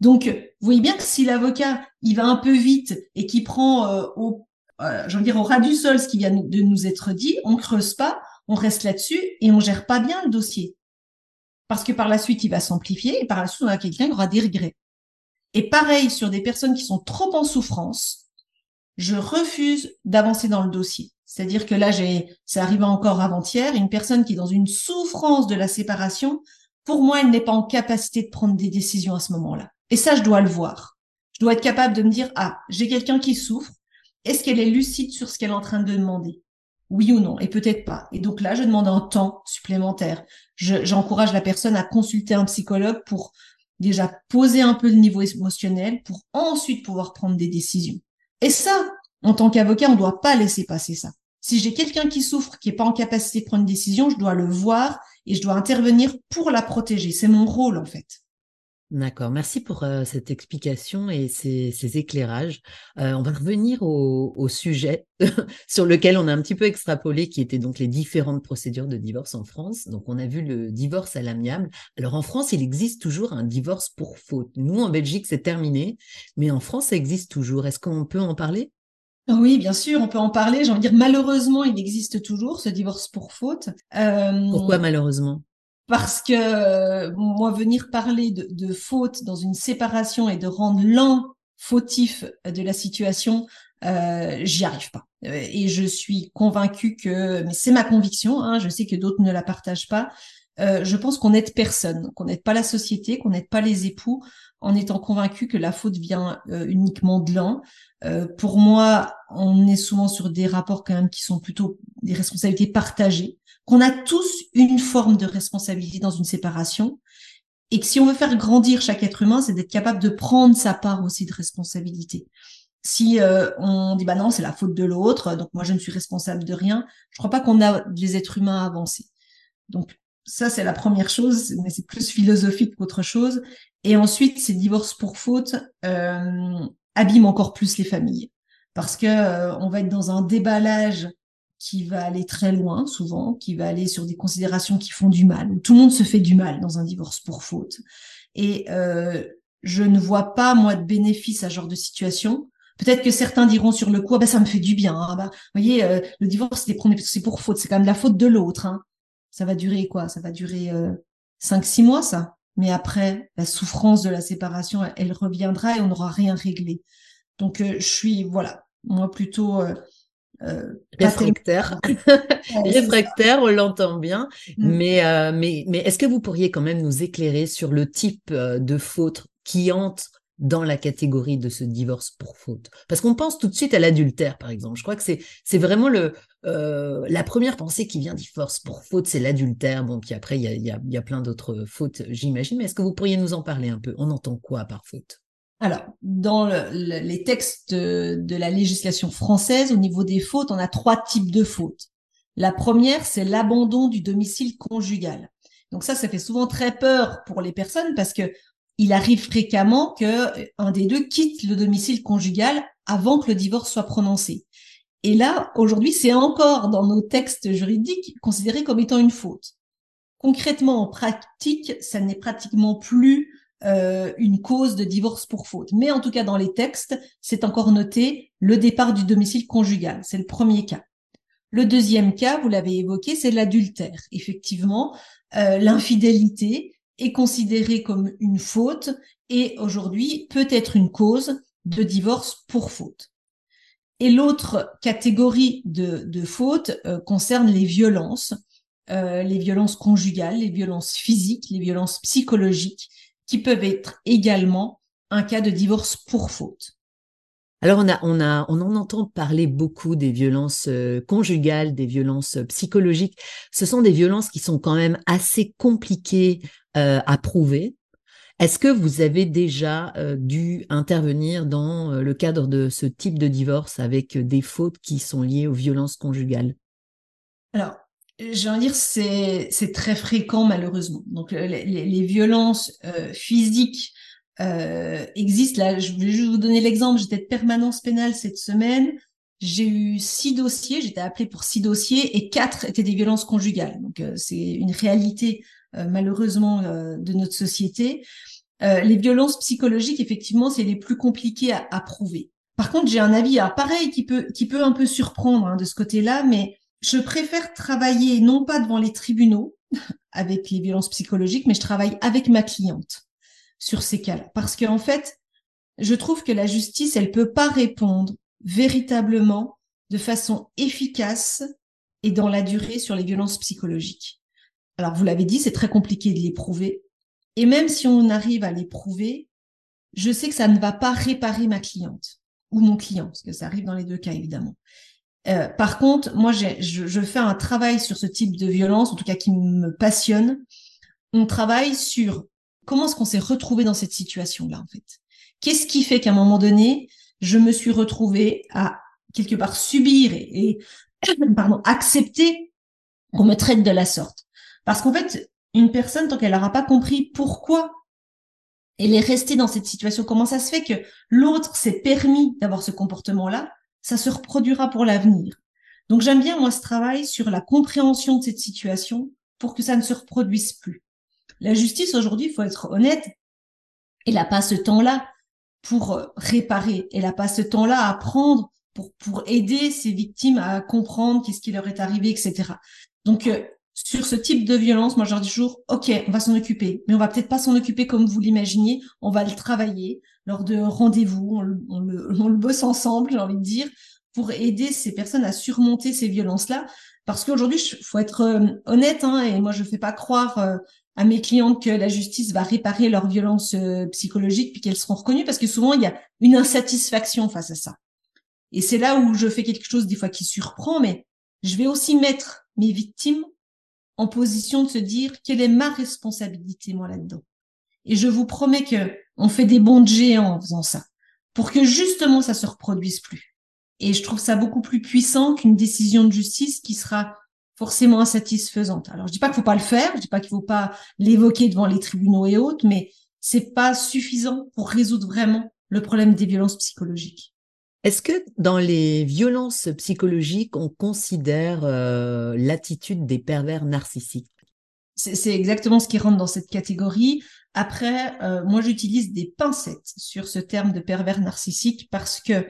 Donc, vous voyez bien que si l'avocat, il va un peu vite et qui prend euh, au, euh, dire, au ras du sol ce qui vient de nous être dit, on creuse pas, on reste là-dessus et on gère pas bien le dossier. Parce que par la suite, il va s'amplifier et par la suite, on a quelqu'un qui aura des regrets. Et pareil, sur des personnes qui sont trop en souffrance, je refuse d'avancer dans le dossier. C'est-à-dire que là, j'ai, ça arrivé encore avant-hier, une personne qui est dans une souffrance de la séparation, pour moi, elle n'est pas en capacité de prendre des décisions à ce moment-là. Et ça, je dois le voir. Je dois être capable de me dire, ah, j'ai quelqu'un qui souffre. Est-ce qu'elle est lucide sur ce qu'elle est en train de demander? Oui ou non? Et peut-être pas. Et donc là, je demande un temps supplémentaire. j'encourage la personne à consulter un psychologue pour déjà poser un peu le niveau émotionnel pour ensuite pouvoir prendre des décisions. Et ça, en tant qu'avocat, on ne doit pas laisser passer ça. Si j'ai quelqu'un qui souffre, qui n'est pas en capacité de prendre une décision, je dois le voir et je dois intervenir pour la protéger. C'est mon rôle, en fait. D'accord, merci pour euh, cette explication et ces, éclairages. Euh, on va revenir au, sujet sur lequel on a un petit peu extrapolé, qui était donc les différentes procédures de divorce en France. Donc on a vu le divorce à l'amiable. Alors en France, il existe toujours un divorce pour faute. Nous, en Belgique, c'est terminé, mais en France, ça existe toujours. Est-ce qu'on peut en parler? Oui, bien sûr, on peut en parler. J'ai envie de dire, malheureusement, il existe toujours ce divorce pour faute. Euh, Pourquoi malheureusement? Parce que euh, moi venir parler de, de, faute dans une séparation et de rendre l'un fautif de la situation, euh, j'y arrive pas. Euh, et je suis convaincue que, mais c'est ma conviction, hein, je sais que d'autres ne la partagent pas. Je pense qu'on n'aide personne, qu'on n'aide pas la société, qu'on n'aide pas les époux, en étant convaincu que la faute vient euh, uniquement de l'un. pour moi, on est souvent sur des rapports quand même qui sont plutôt des responsabilités partagées qu'on a tous une forme de responsabilité dans une séparation et que si on veut faire grandir chaque être humain, c'est d'être capable de prendre sa part aussi de responsabilité. Si euh, on dit bah non, c'est la faute de l'autre, donc moi je ne suis responsable de rien, je crois pas qu'on a des êtres humains à avancer. Donc ça c'est la première chose, mais c'est plus philosophique qu'autre chose. Et ensuite, ces divorces pour faute euh, abîment encore plus les familles parce que euh, on va être dans un déballage qui va aller très loin, souvent, qui va aller sur des considérations qui font du mal. Tout le monde se fait du mal dans un divorce pour faute. Et euh, je ne vois pas, moi, de bénéfice à ce genre de situation. Peut-être que certains diront sur le coup, ah ben, ça me fait du bien. Hein. Bah, vous voyez, euh, le divorce, c'est pour faute, c'est quand même la faute de l'autre. Hein. Ça va durer quoi? Ça va durer euh, cinq, six mois, ça? Mais après, la souffrance de la séparation, elle, reviendra et on n'aura rien réglé. Donc, euh, je suis, voilà, moi plutôt euh, réfractaire. réfractaire, on l'entend bien. Mm. Mais, mais, mais est-ce que vous pourriez quand même nous éclairer sur le type de faute qui entre dans la catégorie de ce divorce pour faute Parce qu'on pense tout de suite à l'adultère, par exemple. Je crois que c'est, vraiment le, la première pensée qui vient divorce pour faute, c'est l'adultère. Bon, puis après, il y a, y, y a plein d'autres fautes, j'imagine. Mais est-ce que vous pourriez nous en parler un peu? On entend quoi par faute? Alors, dans les textes de, la législation française, au niveau des fautes, on a trois types de fautes. La première, c'est l'abandon du domicile conjugal. Donc ça, ça fait souvent très peur pour les personnes parce que il arrive fréquemment que un des deux quitte le domicile conjugal avant que le divorce soit prononcé. Et là, aujourd'hui, c'est encore dans nos textes juridiques considéré comme étant une faute. Concrètement, en pratique, ça n'est pratiquement plus euh, une cause de divorce pour faute. Mais en tout cas, dans les textes, c'est encore noté le départ du domicile conjugal. C'est le premier cas. Le deuxième cas, vous l'avez évoqué, c'est l'adultère. Effectivement, euh, l'infidélité est considérée comme une faute et aujourd'hui peut être une cause de divorce pour faute. Et l'autre catégorie de, de fautes euh, concerne les violences, les violences conjugales, les violences physiques, les violences psychologiques, qui peuvent être également un cas de divorce pour faute. Alors on a, on a, on en entend parler beaucoup des violences euh, conjugales, des violences euh, psychologiques. Ce sont des violences qui sont quand même assez compliquées euh, à prouver. Est-ce que vous avez déjà dû intervenir dans le cadre de ce type de divorce avec des fautes qui sont liées aux violences conjugales? Alors, j'ai envie de dire, c'est, très fréquent malheureusement. Donc les, violences physiques euh, existent. Là, je vais juste vous donner l'exemple. J'étais de permanence pénale cette semaine. J'ai eu six dossiers. J'étais appelée pour six dossiers et quatre étaient des violences conjugales. Donc euh, c'est une réalité euh, malheureusement de notre société. Euh, les violences psychologiques, effectivement, c'est les plus compliquées à, prouver. Par contre, j'ai un avis à pareil qui peut qui peut un peu surprendre hein, de ce côté-là, mais je préfère travailler non pas devant les tribunaux avec les violences psychologiques, mais je travaille avec ma cliente sur ces cas-là, parce qu'en fait, je trouve que la justice, elle peut pas répondre véritablement de façon efficace et dans la durée sur les violences psychologiques. Alors, vous l'avez dit, c'est très compliqué de les prouver. Et même si on arrive à les prouver, je sais que ça ne va pas réparer ma cliente ou mon client, parce que ça arrive dans les deux cas, évidemment. Euh, par contre, moi, je, je, fais un travail sur ce type de violence, en tout cas qui me passionne. On travaille sur comment est-ce qu'on s'est retrouvé dans cette situation-là, en fait? Qu'est-ce qui fait qu'à un moment donné, je me suis retrouvée à quelque part subir et, pardon, accepter qu'on me traite de la sorte? Parce qu'en fait, une personne, tant qu'elle n'aura pas compris pourquoi elle est restée dans cette situation, comment ça se fait que l'autre s'est permis d'avoir ce comportement-là, ça se reproduira pour l'avenir. Donc j'aime bien, moi, ce travail sur la compréhension de cette situation pour que ça ne se reproduise plus. La justice, aujourd'hui, il faut être honnête, elle n'a pas ce temps-là pour réparer, elle n'a pas ce temps-là à prendre pour, pour aider ces victimes à comprendre qu'est-ce qui leur est arrivé, etc. Donc, euh, sur ce type de violence, moi, je leur dis toujours, OK, on va s'en occuper, mais on va peut-être pas s'en occuper comme vous l'imaginez, on va le travailler lors de rendez-vous, on, le, on le bosse ensemble, j'ai envie de dire, pour aider ces personnes à surmonter ces violences-là. Parce qu'aujourd'hui, il faut être euh, honnête, hein, et moi, je fais pas croire euh, à mes clientes que la justice va réparer leurs violences psychologiques puis qu'elles seront reconnues, parce que souvent, il y a une insatisfaction face à ça. Et c'est là où je fais quelque chose des fois qui surprend, mais je vais aussi mettre mes victimes en position de se dire quelle est ma responsabilité moi là-dedans? Et je vous promets que on fait des bons de géants en faisant ça, pour que justement ça se reproduise plus. Et je trouve ça beaucoup plus puissant qu'une décision de justice qui sera forcément insatisfaisante. Alors je dis pas qu'il faut pas le faire, je dis pas qu'il faut pas l'évoquer devant les tribunaux et autres, mais c'est pas suffisant pour résoudre vraiment le problème des violences psychologiques. Est-ce que dans les violences psychologiques, on considère euh, l'attitude des pervers narcissiques? C'est exactement ce qui rentre dans cette catégorie. Après, euh, moi, j'utilise des pincettes sur ce terme de pervers narcissique parce que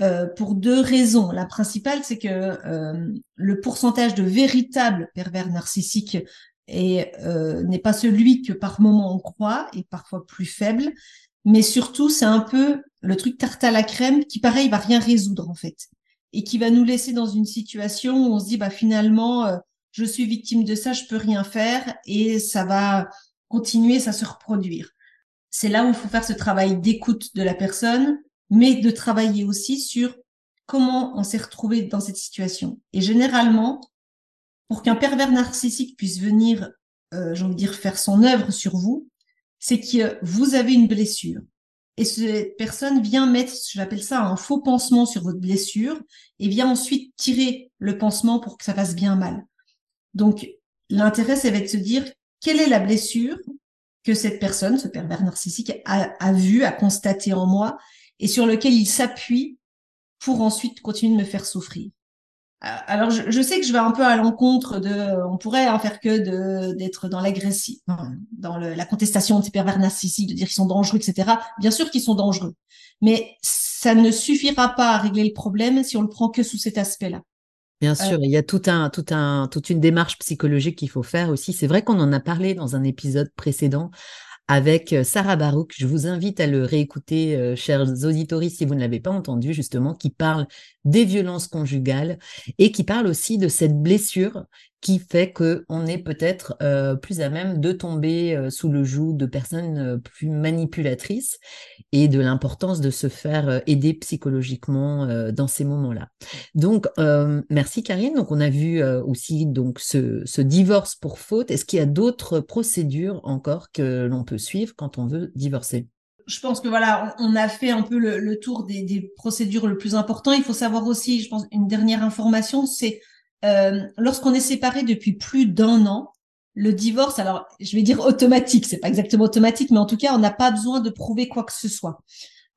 euh, pour deux raisons. La principale, c'est que le pourcentage de véritables pervers narcissiques n'est pas celui que par moment on croit et parfois plus faible mais surtout c'est un peu le truc tarte à la crème qui pareil va rien résoudre en fait et qui va nous laisser dans une situation où on se dit bah finalement euh, je suis victime de ça, je peux rien faire et ça va continuer, ça se reproduire. C'est là où il faut faire ce travail d'écoute de la personne, mais de travailler aussi sur comment on s'est retrouvé dans cette situation. Et généralement, pour qu'un pervers narcissique puisse venir, euh, j'ai envie de dire, faire son œuvre sur vous, c'est que vous avez une blessure. Et cette personne vient mettre, j'appelle ça un faux pansement sur votre blessure, et vient ensuite tirer le pansement pour que ça fasse bien mal. Donc, l'intérêt, ça va être de se dire, quelle est la blessure que cette personne, ce pervers narcissique, a, a vu, a constaté en moi, et sur lequel il s'appuie pour ensuite continuer de me faire souffrir. Euh, alors, je, sais que je vais un peu à l'encontre de, on pourrait en faire que de d'être dans l'agressif, dans le, la contestation de ces pervers narcissiques, de dire qu'ils sont dangereux, etc. Bien sûr qu'ils sont dangereux, mais ça ne suffira pas à régler le problème si on le prend que sous cet aspect-là. Bien euh, sûr, il y a tout un, tout un, toute une démarche psychologique qu'il faut faire aussi. C'est vrai qu'on en a parlé dans un épisode précédent avec euh, Sarah Barouk. Je vous invite à le réécouter, euh, chers auditories, si vous ne l'avez pas entendu, justement, qui parle des violences conjugales et qui parle aussi de cette blessure qui fait qu'on est peut-être euh, plus à même de tomber euh, sous le joug de personnes euh, plus manipulatrices et de l'importance de se faire aider psychologiquement dans ces moments-là. Donc, merci Karine. Donc, on a vu aussi donc ce, ce divorce pour faute. Est-ce qu'il y a d'autres procédures encore que l'on peut suivre quand on veut divorcer? Je pense que voilà, on a fait un peu le, tour des, procédures le plus important. Il faut savoir aussi, je pense, une dernière information, c'est euh, lorsqu'on est séparé depuis plus d'un an, le divorce, alors je vais dire automatique, c'est pas exactement automatique, mais en tout cas, on n'a pas besoin de prouver quoi que ce soit.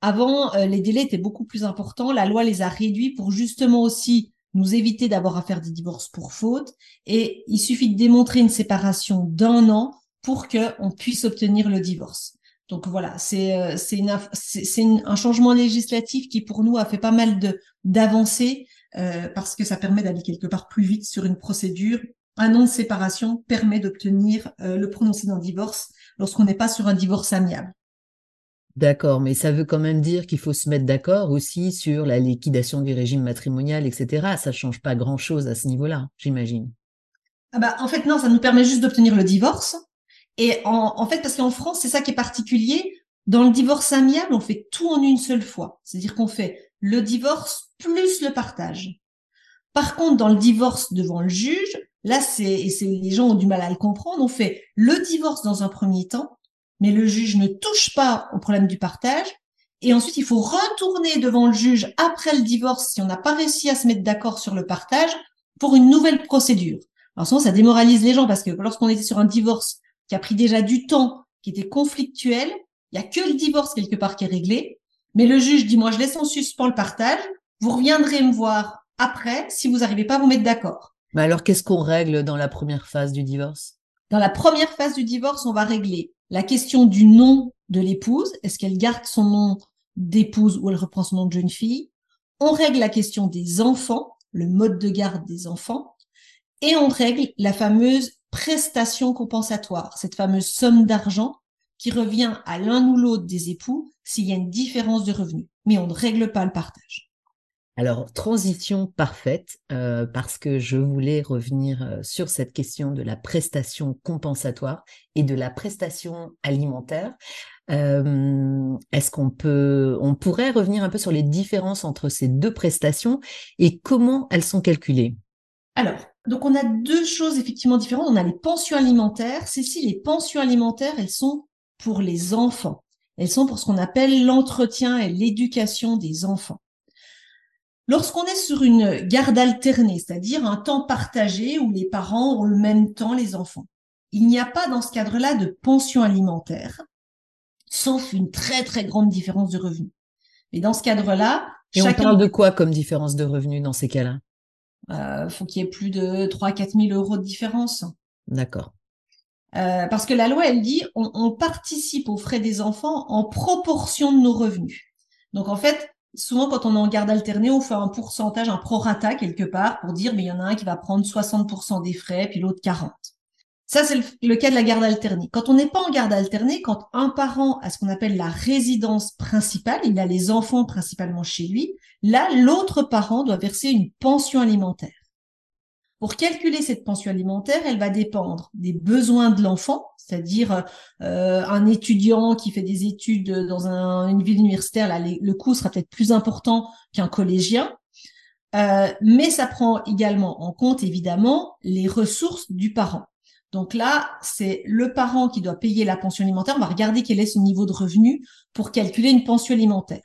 Avant, euh, les délais étaient beaucoup plus importants. La loi les a réduits pour justement aussi nous éviter d'avoir à faire des divorces pour faute. Et il suffit de démontrer une séparation d'un an pour qu'on puisse obtenir le divorce. Donc voilà, c'est euh, c'est un changement législatif qui pour nous a fait pas mal de d'avancées euh, parce que ça permet d'aller quelque part plus vite sur une procédure. Un nom de séparation permet d'obtenir euh, le prononcé d'un divorce lorsqu'on n'est pas sur un divorce amiable. D'accord, mais ça veut quand même dire qu'il faut se mettre d'accord aussi sur la liquidation du régime matrimonial, etc. Ça change pas grand-chose à ce niveau-là, j'imagine. Ah bah, en fait, non, ça nous permet juste d'obtenir le divorce. Et en, en fait, parce qu'en France, c'est ça qui est particulier. Dans le divorce amiable, on fait tout en une seule fois. C'est-à-dire qu'on fait le divorce plus le partage. Par contre, dans le divorce devant le juge, là, c'est, et c'est, les gens ont du mal à le comprendre, on fait le divorce dans un premier temps, mais le juge ne touche pas au problème du partage. Et ensuite, il faut retourner devant le juge après le divorce si on n'a pas réussi à se mettre d'accord sur le partage pour une nouvelle procédure. Alors souvent, ça démoralise les gens parce que lorsqu'on était sur un divorce qui a pris déjà du temps, qui était conflictuel, il y a que le divorce quelque part qui est réglé. Mais le juge dit, moi, je laisse en suspens le partage. Vous reviendrez me voir après si vous n'arrivez pas à vous mettre d'accord. Mais alors, qu'est-ce qu'on règle dans la première phase du divorce? Dans la première phase du divorce, on va régler la question du nom de l'épouse. Est-ce qu'elle garde son nom d'épouse ou elle reprend son nom de jeune fille? On règle la question des enfants, le mode de garde des enfants. Et on règle la fameuse prestation compensatoire, cette fameuse somme d'argent qui revient à l'un ou l'autre des époux s'il y a une différence de revenus. Mais on ne règle pas le partage. Alors, transition parfaite, euh, parce que je voulais revenir euh, sur cette question de la prestation compensatoire et de la prestation alimentaire. Euh, est-ce qu'on peut, on pourrait revenir un peu sur les différences entre ces deux prestations et comment elles sont calculées? Alors, donc on a deux choses effectivement différentes. On a les pensions alimentaires. Ceci, les pensions alimentaires, elles sont pour les enfants. Elles sont pour ce qu'on appelle l'entretien et l'éducation des enfants. Lorsqu'on est sur une garde alternée, c'est-à-dire un temps partagé où les parents ont le même temps les enfants, il n'y a pas dans ce cadre-là de pension alimentaire, sauf une très très grande différence de revenus. Mais dans ce cadre-là, et on parle de quoi comme différence de revenus dans ces cas-là? Euh, Faut qu'il y ait plus de 3 4 000 euros de différence. D'accord. Euh, parce que la loi, elle dit, on, on participe aux frais des enfants en proportion de nos revenus. Donc en fait, souvent quand on est en garde alternée, on fait un pourcentage, un prorata quelque part pour dire mais il y en a un qui va prendre 60% des frais puis l'autre 40. Ça c'est le, cas de la garde alternée. Quand on n'est pas en garde alternée, quand un parent a ce qu'on appelle la résidence principale, il a les enfants principalement chez lui, là l'autre parent doit verser une pension alimentaire. Pour calculer cette pension alimentaire, elle va dépendre des besoins de l'enfant, c'est-à-dire euh, un étudiant qui fait des études dans une ville universitaire, là, le coût sera peut-être plus important qu'un collégien, euh, mais ça prend également en compte évidemment les ressources du parent. Donc là, c'est le parent qui doit payer la pension alimentaire. On va regarder quel est son niveau de revenu pour calculer une pension alimentaire.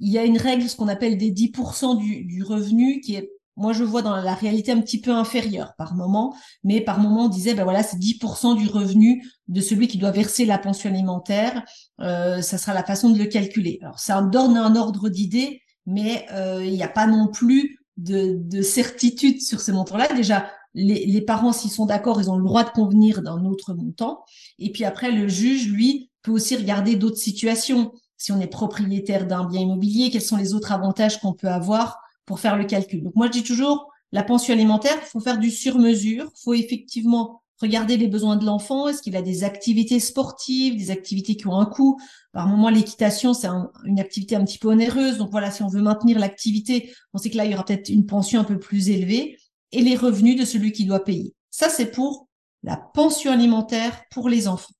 Il y a une règle, ce qu'on appelle des 10% du, du revenu, qui est moi je vois dans la réalité un petit peu inférieure par moment, mais par moment on disait ben voilà c'est 10% du revenu de celui qui doit verser la pension alimentaire, euh, ça sera la façon de le calculer. Alors ça donne un ordre d'idée, mais euh, il n'y a pas non plus de, de certitude sur ce montant-là. Déjà les, les parents s'ils sont d'accord, ils ont le droit de convenir d'un autre montant, et puis après le juge lui peut aussi regarder d'autres situations. Si on est propriétaire d'un bien immobilier, quels sont les autres avantages qu'on peut avoir pour faire le calcul? Donc moi je dis toujours la pension alimentaire, faut faire du sur-mesure, faut effectivement regarder les besoins de l'enfant, est-ce qu'il a des activités sportives, des activités qui ont un coût? Par moment l'équitation c'est une activité un petit peu onéreuse, donc voilà si on veut maintenir l'activité, on sait que là il y aura peut-être une pension un peu plus élevée et les revenus de celui qui doit payer. Ça c'est pour la pension alimentaire pour les enfants.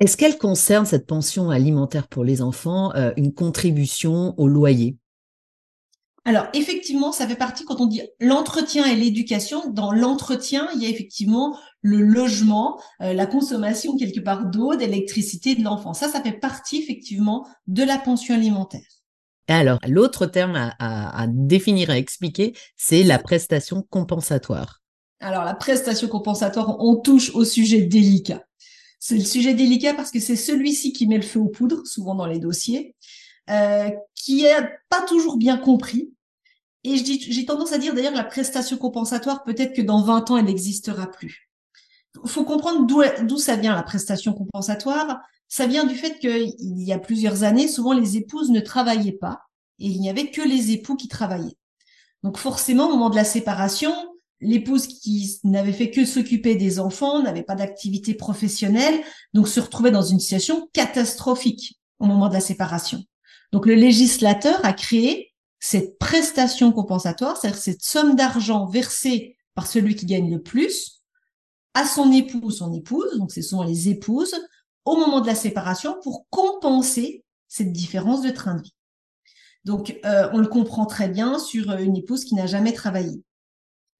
Est-ce qu'elle concerne cette pension alimentaire pour les enfants euh, une contribution au loyer? Alors effectivement, ça fait partie quand on dit l'entretien et l'éducation. Dans l'entretien, il y a effectivement le logement, euh, la consommation quelque part d'eau, d'électricité de l'enfant. Ça, ça fait partie effectivement de la pension alimentaire. Alors, l'autre terme à, à, définir, à expliquer, c'est la prestation compensatoire. Alors, la prestation compensatoire, on touche au sujet délicat. C'est le sujet délicat parce que c'est celui-ci qui met le feu aux poudres, souvent dans les dossiers. Euh, qui est pas toujours bien compris. Et j'ai tendance à dire d'ailleurs la prestation compensatoire, peut-être que dans 20 ans, elle n'existera plus. Il faut comprendre d'où ça vient la prestation compensatoire. Ça vient du fait qu'il y a plusieurs années, souvent les épouses ne travaillaient pas et il n'y avait que les époux qui travaillaient. Donc forcément, au moment de la séparation, l'épouse qui n'avait fait que s'occuper des enfants, n'avait pas d'activité professionnelle, donc se retrouvait dans une situation catastrophique au moment de la séparation. Donc le législateur a créé cette prestation compensatoire, c'est-à-dire cette somme d'argent versée par celui qui gagne le plus à son époux ou son épouse, donc ce sont les épouses, au moment de la séparation pour compenser cette différence de train de vie. Donc, euh, on le comprend très bien sur une épouse qui n'a jamais travaillé.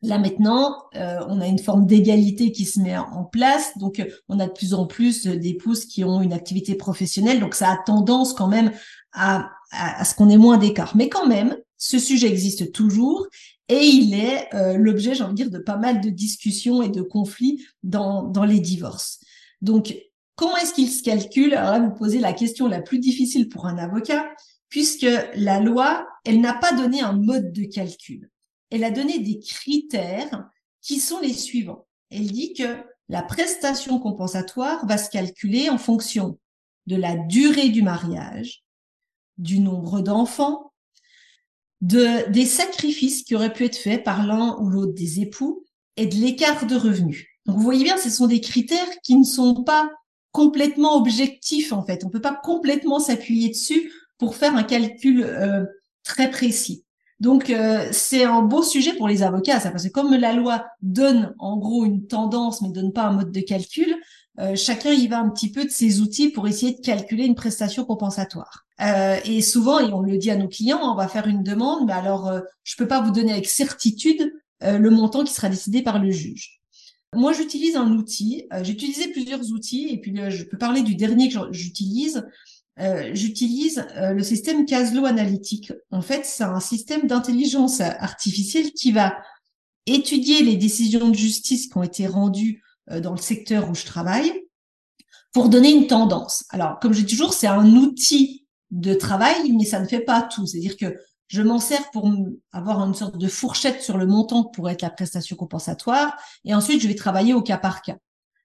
Là maintenant, euh, on a une forme d'égalité qui se met en place. Donc, on a de plus en plus d'épouses qui ont une activité professionnelle. Donc, ça a tendance quand même à, à, ce qu'on ait moins d'écart. Mais quand même, ce sujet existe toujours et il est euh, l'objet, j'ai envie de dire, de pas mal de discussions et de conflits dans, dans les divorces. Donc, comment est-ce qu'il se calcule Alors là, vous posez la question la plus difficile pour un avocat, puisque la loi, elle n'a pas donné un mode de calcul elle a donné des critères qui sont les suivants. Elle dit que la prestation compensatoire va se calculer en fonction de la durée du mariage, du nombre d'enfants, de, des sacrifices qui auraient pu être faits par l'un ou l'autre des époux et de l'écart de revenus. Donc vous voyez bien, ce sont des critères qui ne sont pas complètement objectifs en fait. On peut pas complètement s'appuyer dessus pour faire un calcul euh, très précis. Donc euh, c'est un beau sujet pour les avocats, ça, parce que comme la loi donne en gros une tendance, mais donne pas un mode de calcul, euh, chacun y va un petit peu de ses outils pour essayer de calculer une prestation compensatoire. Euh, et souvent, et on le dit à nos clients, on va faire une demande, mais alors je peux pas vous donner avec certitude le montant qui sera décidé par le juge. Moi, j'utilise un outil. j'ai utilisé plusieurs outils, et puis je peux parler du dernier que j'utilise. Euh, j'utilise euh, le système Caslo analytique. En fait, c'est un système d'intelligence artificielle qui va étudier les décisions de justice qui ont été rendues euh, dans le secteur où je travaille pour donner une tendance. Alors, comme je dis toujours, c'est un outil de travail, mais ça ne fait pas tout. C'est-à-dire que je m'en sers pour avoir une sorte de fourchette sur le montant pour être la prestation compensatoire, et ensuite je vais travailler au cas par cas.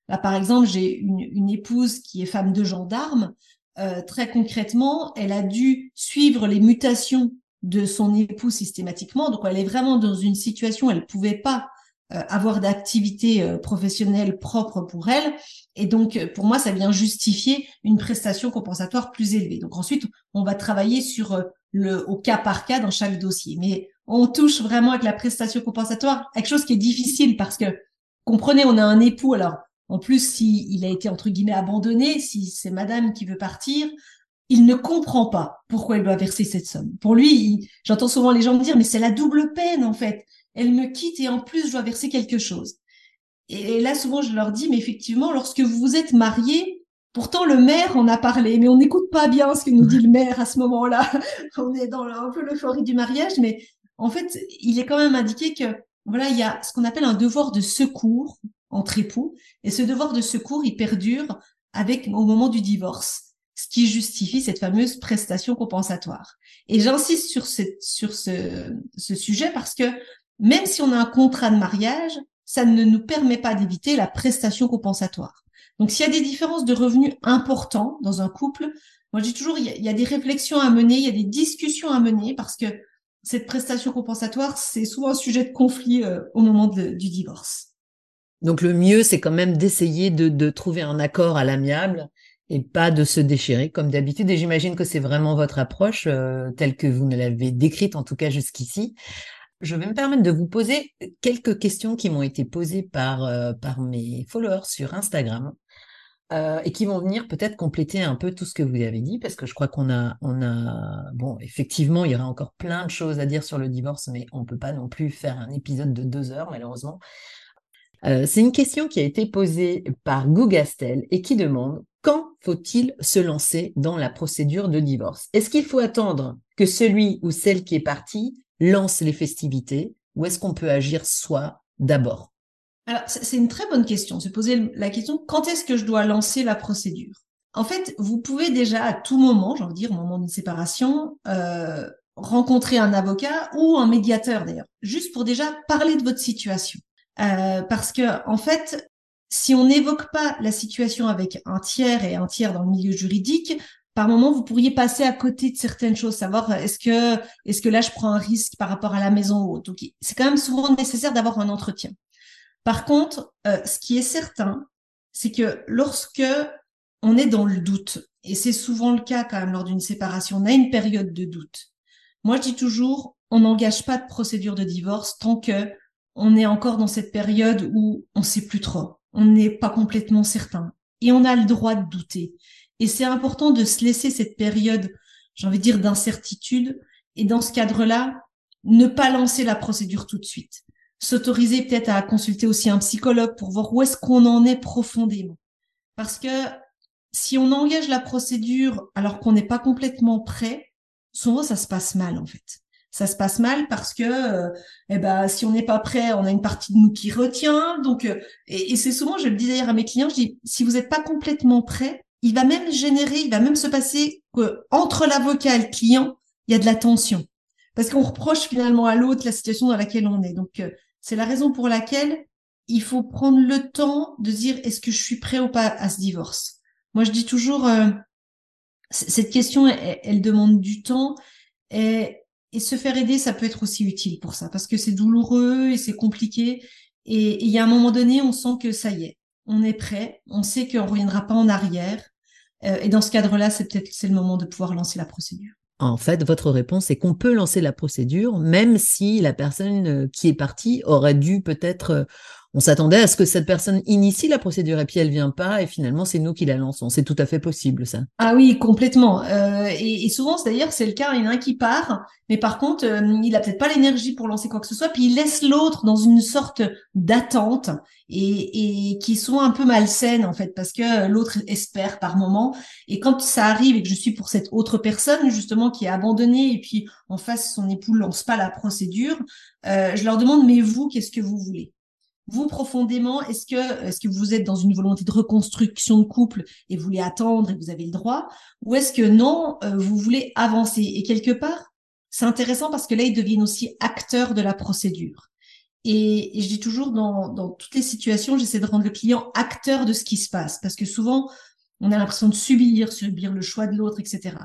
Là, par exemple, j'ai une, épouse qui est femme de gendarme. Euh, très concrètement, elle a dû suivre les mutations de son époux systématiquement. Donc, elle est vraiment dans une situation où elle ne pouvait pas euh, avoir d'activité euh, professionnelle propre pour elle. Et donc, pour moi, ça vient justifier une prestation compensatoire plus élevée. Donc, ensuite, on va travailler sur le au cas par cas dans chaque dossier. Mais on touche vraiment avec la prestation compensatoire quelque chose qui est difficile parce que, comprenez, on a un époux. Alors, en plus, s'il il a été entre guillemets abandonné, si c'est madame qui veut partir, il ne comprend pas pourquoi elle doit verser cette somme. Pour lui, j'entends souvent les gens me dire, mais c'est la double peine en fait. Elle me quitte et en plus, je dois verser quelque chose. Et là, souvent, je leur dis, mais effectivement, lorsque vous vous êtes mariés, pourtant le maire en a parlé, mais on n'écoute pas bien ce que nous dit le maire à ce moment-là. on est dans un peu l'euphorie du mariage, mais en fait, il est quand même indiqué que voilà, il y a ce qu'on appelle un devoir de secours entre époux. Et ce devoir de secours, il perdure avec au moment du divorce, ce qui justifie cette fameuse prestation compensatoire. Et j'insiste sur, ce, ce sujet parce que même si on a un contrat de mariage, ça ne nous permet pas d'éviter la prestation compensatoire. Donc s'il y a des différences de revenus importants dans un couple, moi je dis toujours, il y, a, des réflexions à mener, il y a des discussions à mener parce que cette prestation compensatoire, c'est souvent un sujet de conflit euh, au moment du divorce. Donc le mieux, c'est quand même d'essayer de, trouver un accord à l'amiable et pas de se déchirer comme d'habitude. Et j'imagine que c'est vraiment votre approche euh, telle que vous me l'avez décrite, en tout cas jusqu'ici. Je vais me permettre de vous poser quelques questions qui m'ont été posées par, euh, par mes followers sur Instagram. Euh, et qui vont venir peut-être compléter un peu tout ce que vous avez dit, parce que je crois qu'on a, on a, bon, effectivement, il y aura encore plein de choses à dire sur le divorce, mais on peut pas non plus faire un épisode de deux heures, malheureusement. Euh, c'est une question qui a été posée par Gougastel et qui demande quand faut-il se lancer dans la procédure de divorce? Est-ce qu'il faut attendre que celui ou celle qui est parti lance les festivités ou est-ce qu'on peut agir soi d'abord? Alors, c'est une très bonne question. Se poser la question quand est-ce que je dois lancer la procédure? En fait, vous pouvez déjà à tout moment, j'ai envie de dire au moment d'une séparation, euh, rencontrer un avocat ou un médiateur d'ailleurs, juste pour déjà parler de votre situation. Euh, parce que en fait, si on n'évoque pas la situation avec un tiers et un tiers dans le milieu juridique, par moment, vous pourriez passer à côté de certaines choses, savoir est-ce que, est-ce que là, je prends un risque par rapport à la maison ou autre. Donc, c'est quand même souvent nécessaire d'avoir un entretien. Par contre, euh, ce qui est certain, c'est que lorsque on est dans le doute, et c'est souvent le cas quand même lors d'une séparation, on a une période de doute. Moi, je dis toujours, on n'engage pas de procédure de divorce tant que on est encore dans cette période où on sait plus trop, on n'est pas complètement certain, et on a le droit de douter. Et c'est important de se laisser cette période, j'ai envie de dire, d'incertitude, et dans ce cadre-là, ne pas lancer la procédure tout de suite. S'autoriser peut-être à consulter aussi un psychologue pour voir où est-ce qu'on en est profondément. Parce que si on engage la procédure alors qu'on n'est pas complètement prêt, souvent ça se passe mal en fait. Ça se passe mal parce que euh, eh ben si on n'est pas prêt, on a une partie de nous qui retient. Donc euh, et, c'est souvent, je le dis d'ailleurs à mes clients, je dis si vous n'êtes pas complètement prêt, il va même générer, il va même se passer que entre l'avocat et le client, il y a de la tension parce qu'on reproche finalement à l'autre la situation dans laquelle on est. Donc euh, c'est la raison pour laquelle il faut prendre le temps de dire est-ce que je suis prêt ou pas à ce divorce? Moi, je dis toujours, euh, cette question, elle, demande du temps et, se faire aider, ça peut être aussi utile pour ça, parce que c'est douloureux et c'est compliqué. Et il y a un moment donné, on sent que ça y est, on est prêt, on sait qu'on reviendra pas en arrière. Euh, et dans ce cadre-là, c'est peut-être c'est le moment de pouvoir lancer la procédure. En fait, votre réponse est qu'on peut lancer la procédure, même si la personne euh, qui est partie aurait dû peut-être on s'attendait à ce que cette personne initie la procédure et puis elle vient pas et finalement c'est nous qui la lançons. C'est tout à fait possible ça. Ah oui, complètement. Euh, et, souvent d'ailleurs c'est le cas, il y en a un qui part, mais par contre euh, il a peut-être pas l'énergie pour lancer quoi que ce soit, puis il laisse l'autre dans une sorte d'attente et, et qui sont un peu malsaine en fait parce que l'autre espère par moment et quand ça arrive et que je suis pour cette autre personne justement qui est abandonnée et puis en face son époux lance pas la procédure, euh, je leur demande mais vous qu'est-ce que vous voulez? Vous profondément, est-ce que vous êtes dans une volonté de reconstruction de couple et vous voulez attendre et vous avez le droit, ou est-ce que non, euh, vous voulez avancer? Et quelque part, c'est intéressant parce que là, ils deviennent aussi acteurs de la procédure. Et, je dis toujours dans, dans toutes les situations, j'essaie de rendre le client acteur de ce qui se passe, parce que souvent, on a l'impression de subir, subir le choix de l'autre, etc.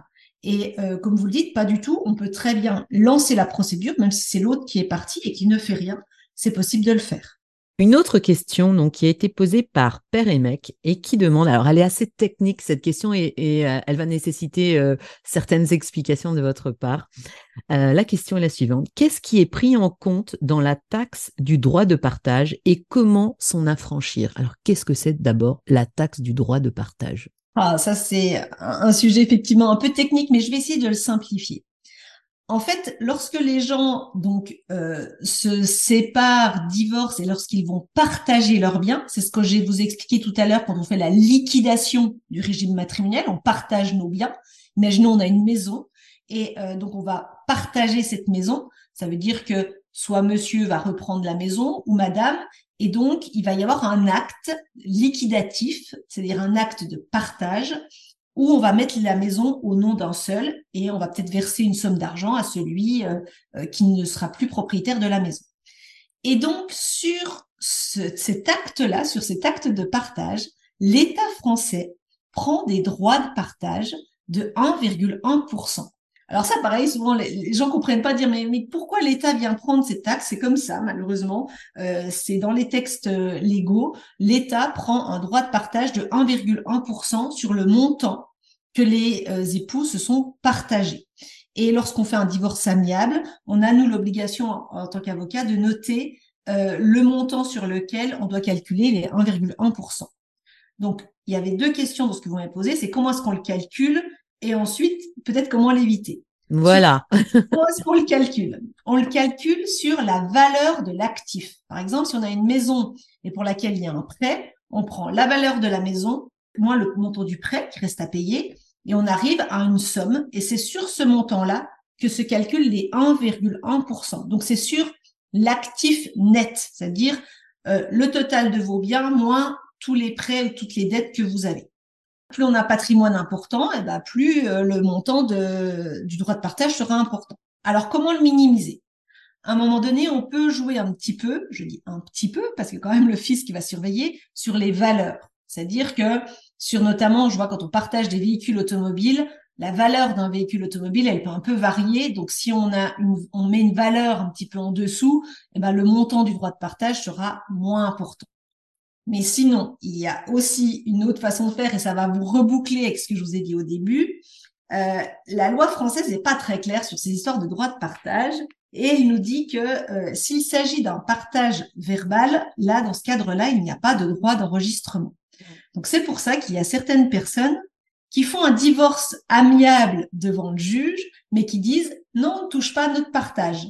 Et euh, comme vous le dites, pas du tout. On peut très bien lancer la procédure, même si c'est l'autre qui est parti et qui ne fait rien. C'est possible de le faire. Une autre question donc, qui a été posée par Père et et qui demande, alors elle est assez technique cette question et, euh, elle va nécessiter euh, certaines explications de votre part. Euh, la question est la suivante. Qu'est-ce qui est pris en compte dans la taxe du droit de partage et comment s'en affranchir? Alors qu'est-ce que c'est d'abord la taxe du droit de partage? Ah, ça c'est un sujet effectivement un peu technique, mais je vais essayer de le simplifier. En fait, lorsque les gens donc euh, se séparent, divorcent et lorsqu'ils vont partager leurs biens, c'est ce que je vous expliquer tout à l'heure quand on fait la liquidation du régime matrimonial, on partage nos biens. Imaginons on a une maison et euh, donc on va partager cette maison. Ça veut dire que soit monsieur va reprendre la maison ou madame et donc il va y avoir un acte liquidatif, c'est-à-dire un acte de partage où on va mettre la maison au nom d'un seul et on va peut-être verser une somme d'argent à celui euh, euh, qui ne sera plus propriétaire de la maison. Et donc sur cet acte-là, sur cet acte de partage, l'État français prend des droits de partage de 1,1%. Alors ça, pareil, souvent les, gens comprennent pas dire mais, pourquoi l'État vient prendre ces taxes? C'est comme ça, malheureusement. Euh, c'est dans les textes euh, légaux. L'État prend un droit de partage de 1,1% sur le montant que les euh, époux se sont partagés. Et lorsqu'on fait un divorce amiable, on a nous l'obligation en, tant qu'avocat de noter le montant sur lequel on doit calculer les 1,1%. Donc, il y avait deux questions dans ce que vous m'avez posé, c'est comment est-ce qu'on le calcule et ensuite peut-être comment l'éviter. Voilà. qu'on le calcule On le calcule sur la valeur de l'actif. Par exemple, si on a une maison et pour laquelle il y a un prêt, on prend la valeur de la maison moins le montant du prêt qui reste à payer et on arrive à une somme et c'est sur ce montant-là que se calculent les 1,1%. Donc c'est sur l'actif net, c'est-à-dire euh, le total de vos biens moins tous les prêts ou toutes les dettes que vous avez plus on a un patrimoine important, et eh ben plus euh, le montant du droit de partage sera important. Alors comment le minimiser? À un moment donné, on peut jouer un petit peu, je dis un petit peu, parce que quand même le fils qui va surveiller, sur les valeurs. C'est-à-dire que sur notamment, je vois quand on partage des véhicules automobiles, la valeur d'un véhicule automobile, elle peut un peu varier. Donc, si on a on met une valeur un petit peu en dessous, eh ben, le montant du droit de partage sera moins important. Mais sinon, il y a aussi une autre façon de faire et ça va vous reboucler avec ce que je vous ai dit au début. Euh, la loi française n'est pas très claire sur ces histoires de droit de partage et il nous dit que euh, s'il s'agit d'un partage verbal, là, dans ce cadre-là, il n'y a pas de droit d'enregistrement. Donc c'est pour ça qu'il y a certaines personnes qui font un divorce amiable devant le juge, mais qui disent non, on ne touche pas à notre partage.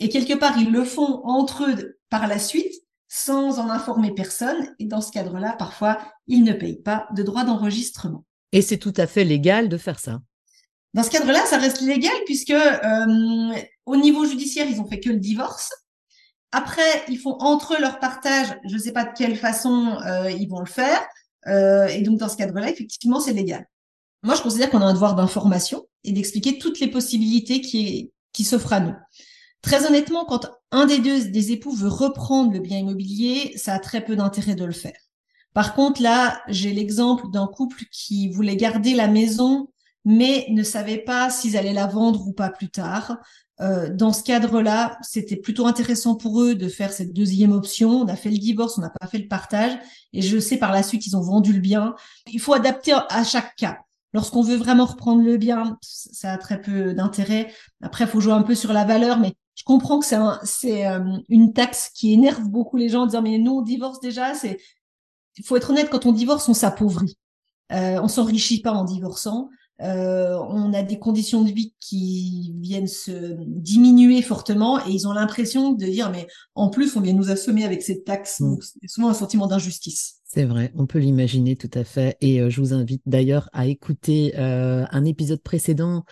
Et quelque part, ils le font entre eux par la suite, sans en informer personne. Et dans ce cadre-là, parfois, ils ne payent pas de droit d'enregistrement. Et c'est tout à fait légal de faire ça. Dans ce cadre-là, ça reste légal puisque euh, au niveau judiciaire, ils ont fait que le divorce. Après, ils font entre eux leur partage. Je ne sais pas de quelle façon euh, ils vont le faire. Euh, et donc, dans ce cadre-là, effectivement, c'est légal. Moi, je considère qu'on a un devoir d'information et d'expliquer toutes les possibilités qui, qui s'offrent à nous. Très honnêtement, quand un des deux des époux veut reprendre le bien immobilier, ça a très peu d'intérêt de le faire. Par contre, là, j'ai l'exemple d'un couple qui voulait garder la maison, mais ne savait pas s'ils allaient la vendre ou pas plus tard. Euh, dans ce cadre-là, c'était plutôt intéressant pour eux de faire cette deuxième option. On a fait le divorce, on n'a pas fait le partage, et je sais par la suite ils ont vendu le bien. Il faut adapter à chaque cas. Lorsqu'on veut vraiment reprendre le bien, ça a très peu d'intérêt. Après, il faut jouer un peu sur la valeur, mais je comprends que c'est c'est euh, une taxe qui énerve beaucoup les gens en disant mais nous on divorce déjà. C'est il faut être honnête quand on divorce on s'appauvrit. Euh, on s'enrichit pas en divorçant. Euh, on a des conditions de vie qui viennent se diminuer fortement et ils ont l'impression de dire mais en plus on vient nous assommer avec cette taxe. Mm. c'est souvent un sentiment d'injustice. C'est vrai, on peut l'imaginer tout à fait. Et euh, je vous invite d'ailleurs à écouter euh, un épisode précédent,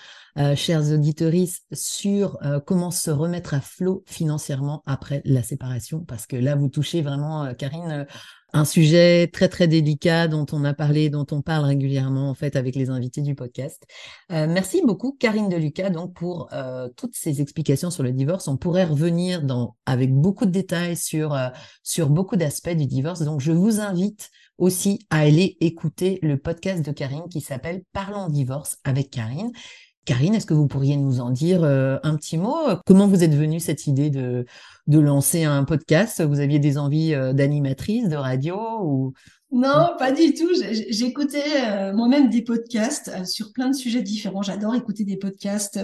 chers auditeurs, sur comment se remettre à flot financièrement après la séparation, parce que là, vous touchez vraiment, Karine, un sujet très très délicat dont on a parlé, dont on parle régulièrement en fait avec les invités du podcast. Euh, merci beaucoup Karine Deluca donc pour euh, toutes ces explications sur le divorce. On pourrait revenir dans avec beaucoup de détails sur euh, sur beaucoup d'aspects du divorce. Donc je vous invite aussi à aller écouter le podcast de Karine qui s'appelle Parlons divorce avec Karine. Karine, est-ce que vous pourriez nous en dire euh, un petit mot? Comment vous êtes venue cette idée de, de lancer un podcast? Vous aviez des envies euh, d'animatrice, de radio ou non, pas du tout. J'écoutais euh, moi-même des podcasts sur plein de sujets différents. J'adore écouter des podcasts,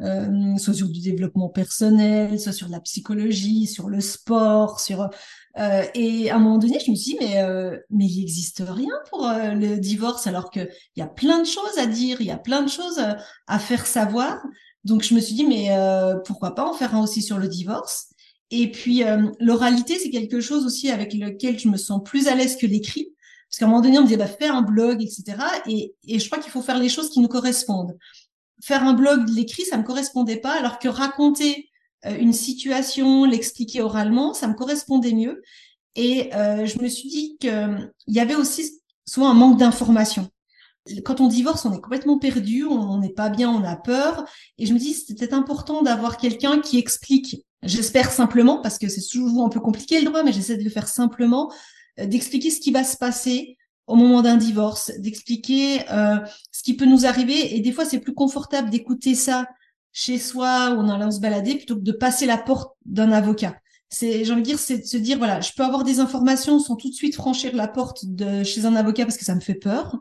soit sur du développement personnel, soit sur la psychologie, sur le sport, sur euh, et à un moment donné, je me suis dit, mais, euh, mais il n'existe rien pour euh, le divorce, alors qu'il y a plein de choses à dire, il y a plein de choses à faire savoir. Donc, je me suis dit, mais pourquoi pas en faire un aussi sur le divorce? Et puis, l'oralité, c'est quelque chose aussi avec lequel je me sens plus à l'aise que l'écrit. Parce qu'à un moment donné, on me disait, bah, fais un blog, etc. Et, et je crois qu'il faut faire les choses qui nous correspondent. Faire un blog, l'écrit, ça me correspondait pas, alors que raconter euh, une situation, l'expliquer oralement, ça me correspondait mieux. Et euh, je me suis dit qu'il euh, y avait aussi souvent un manque d'information. Quand on divorce, on est complètement perdu, on n'est pas bien, on a peur. Et je me dis, c'était important d'avoir quelqu'un qui explique. J'espère simplement, parce que c'est toujours un peu compliqué le droit, mais j'essaie de le faire simplement, d'expliquer ce qui va se passer au moment d'un divorce, d'expliquer euh, ce qui peut nous arriver. Et des fois, c'est plus confortable d'écouter ça chez soi où on allant se balader plutôt que de passer la porte d'un avocat. C'est, j'ai envie de dire, c'est de se dire, voilà, je peux avoir des informations sans tout de suite franchir la porte de chez un avocat parce que ça me fait peur.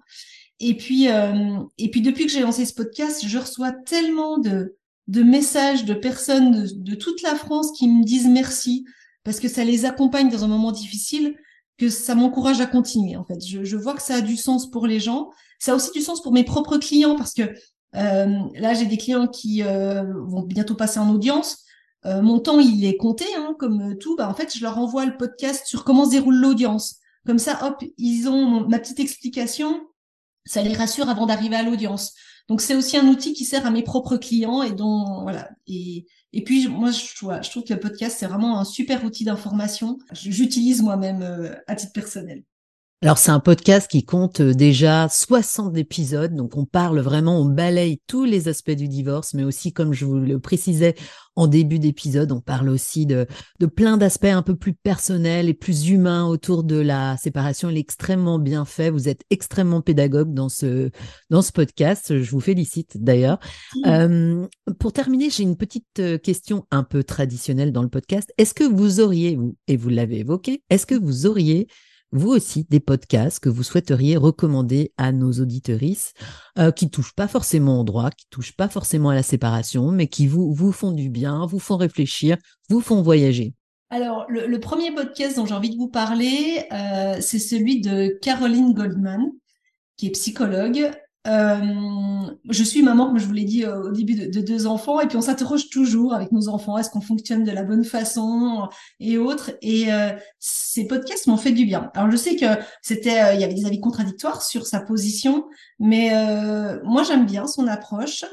Et puis, euh, et puis depuis que j'ai lancé ce podcast, je reçois tellement de, de messages de personnes de, de, toute la France qui me disent merci parce que ça les accompagne dans un moment difficile, que ça m'encourage à continuer. En fait, je, je vois que ça a du sens pour les gens. Ça a aussi du sens pour mes propres clients parce que là, j'ai des clients qui euh, vont bientôt passer en audience. Euh, mon temps, il est compté, hein, comme tout. Bah, en fait, je leur envoie le podcast sur comment se déroule l'audience. Comme ça, hop, ils ont ma petite explication. Ça les rassure avant d'arriver à l'audience. Donc, c'est aussi un outil qui sert à mes propres clients et dont voilà. Et, puis, moi, je, je trouve que le podcast, c'est vraiment un super outil d'information. J'utilise moi-même à titre personnel. Alors c'est un podcast qui compte euh, déjà 60 épisodes, donc on parle vraiment, on balaye tous les aspects du divorce, mais aussi comme je vous le précisais en début d'épisode, on parle aussi de, de plein d'aspects un peu plus personnels et plus humains autour de la séparation. Il est extrêmement bien fait, vous êtes extrêmement pédagogue dans ce, dans ce podcast, je vous félicite d'ailleurs. Euh, pour terminer, j'ai une petite euh, question un peu traditionnelle dans le podcast. Est-ce que vous auriez, et vous l'avez évoqué, est-ce que vous auriez vous aussi des podcasts que vous souhaiteriez recommander à nos auditorices euh, qui touchent pas forcément au droit, qui touchent pas forcément à la séparation, mais qui vous, font du bien, vous font réfléchir, vous font voyager. Alors, le, premier podcast dont j'ai envie de vous parler, euh, c'est celui de Caroline Goldman, qui est psychologue euh, je suis maman, comme je vous l'ai dit euh, au début, de, deux enfants, et puis on s'interroge toujours avec nos enfants, est-ce qu'on fonctionne de la bonne façon et autres. Et euh, ces podcasts m'ont fait du bien. Alors je sais que c'était, il y avait des avis contradictoires sur sa position, mais moi j'aime bien son approche.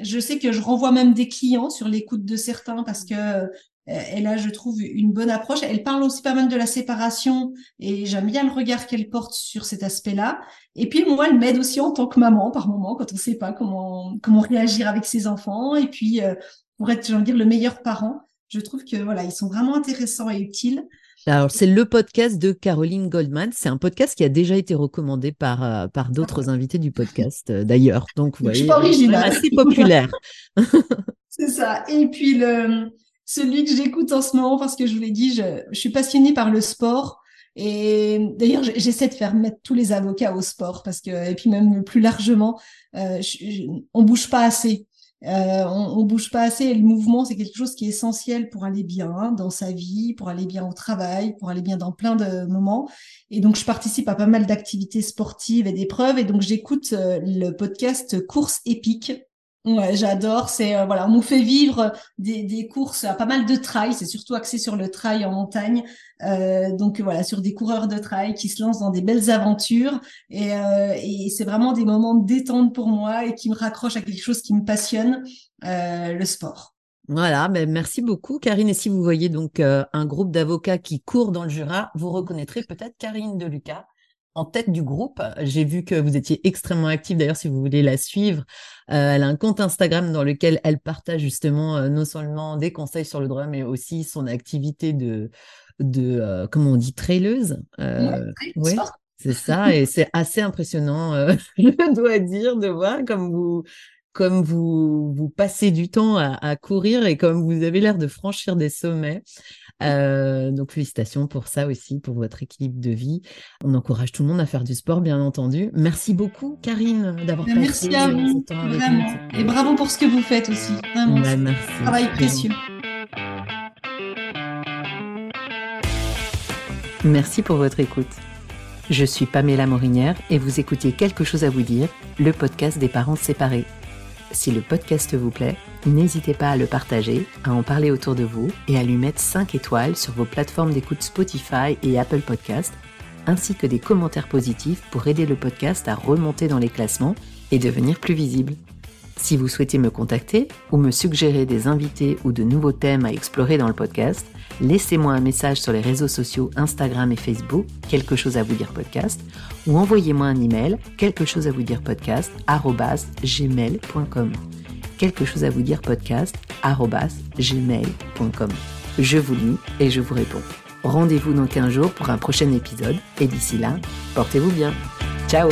je sais que je renvoie même des clients sur l'écoute de certains parce que elle a, je trouve, une bonne approche. Elle parle aussi pas mal de la séparation et j'aime bien le regard qu'elle porte sur cet aspect-là. Et puis moi, elle m'aide aussi en tant que maman par moment quand on ne sait pas comment comment réagir avec ses enfants. Et puis euh, pour être, j'ai envie de dire, le meilleur parent, je trouve que voilà, ils sont vraiment intéressants et utiles. Alors, c'est le podcast de Caroline Goldman. C'est un podcast qui a déjà été recommandé par, euh, par d'autres invités du podcast, euh, d'ailleurs. Donc, vous voyez, c'est assez populaire. c'est ça. Et puis, le, celui que j'écoute en ce moment parce que je vous l'ai dit, je, suis passionnée par le sport. Et d'ailleurs, j'essaie de faire mettre tous les avocats au sport parce que, et puis même plus largement, euh, on bouge pas assez. Euh, on, on, bouge pas assez et le mouvement c'est quelque chose qui est essentiel pour aller bien dans sa vie, pour aller bien au travail, pour aller bien dans plein de moments. Et donc je participe à pas mal d'activités sportives et d'épreuves et donc j'écoute euh, le podcast Course épique Ouais, j'adore. C'est euh, voilà, on nous fait vivre des, courses à pas mal de trail. C'est surtout axé sur le trail en montagne. Euh, donc voilà, sur des coureurs de trail qui se lancent dans des belles aventures. Et, euh, c'est vraiment des moments de détente pour moi et qui me raccrochent à quelque chose qui me passionne, euh, le sport. Voilà, mais merci beaucoup Karine. Et si vous voyez donc euh, un groupe d'avocats qui court dans le Jura, vous reconnaîtrez peut-être Karine de Lucas en tête du groupe. J'ai vu que vous étiez extrêmement active. D'ailleurs, si vous voulez la suivre, euh, elle a un compte Instagram dans lequel elle partage justement euh, non seulement des conseils sur le droit, mais aussi son activité de, de euh, comment on dit, traileuse. oui, c'est ça. Et c'est assez impressionnant, je dois dire, de voir comme vous comme vous, vous passez du temps à, courir et comme vous avez l'air de franchir des sommets. Euh, donc félicitations pour ça aussi, pour votre équilibre de vie. On encourage tout le monde à faire du sport, bien entendu. Merci beaucoup, Karine, d'avoir passé Merci à vous, vraiment. Et bravo pour ce que vous faites aussi. Vraiment. Bah, merci. Travail précieux. Merci pour votre écoute. Je suis Pamela Morinière et vous écoutez Quelque chose à vous dire, le podcast des parents séparés. Si le podcast vous plaît, n'hésitez pas à le partager, à en parler autour de vous et à lui mettre 5 étoiles sur vos plateformes d'écoute Spotify et Apple Podcast, ainsi que des commentaires positifs pour aider le podcast à remonter dans les classements et devenir plus visible. Si vous souhaitez me contacter ou me suggérer des invités ou de nouveaux thèmes à explorer dans le podcast, laissez-moi un message sur les réseaux sociaux Instagram et Facebook, quelque chose à vous dire podcast, ou envoyez-moi un email, quelque chose à vous dire podcast, gmail.com. Quelque chose à vous dire podcast, gmail.com. Je vous lis et je vous réponds. Rendez-vous dans 15 jours pour un prochain épisode et d'ici là, portez-vous bien. Ciao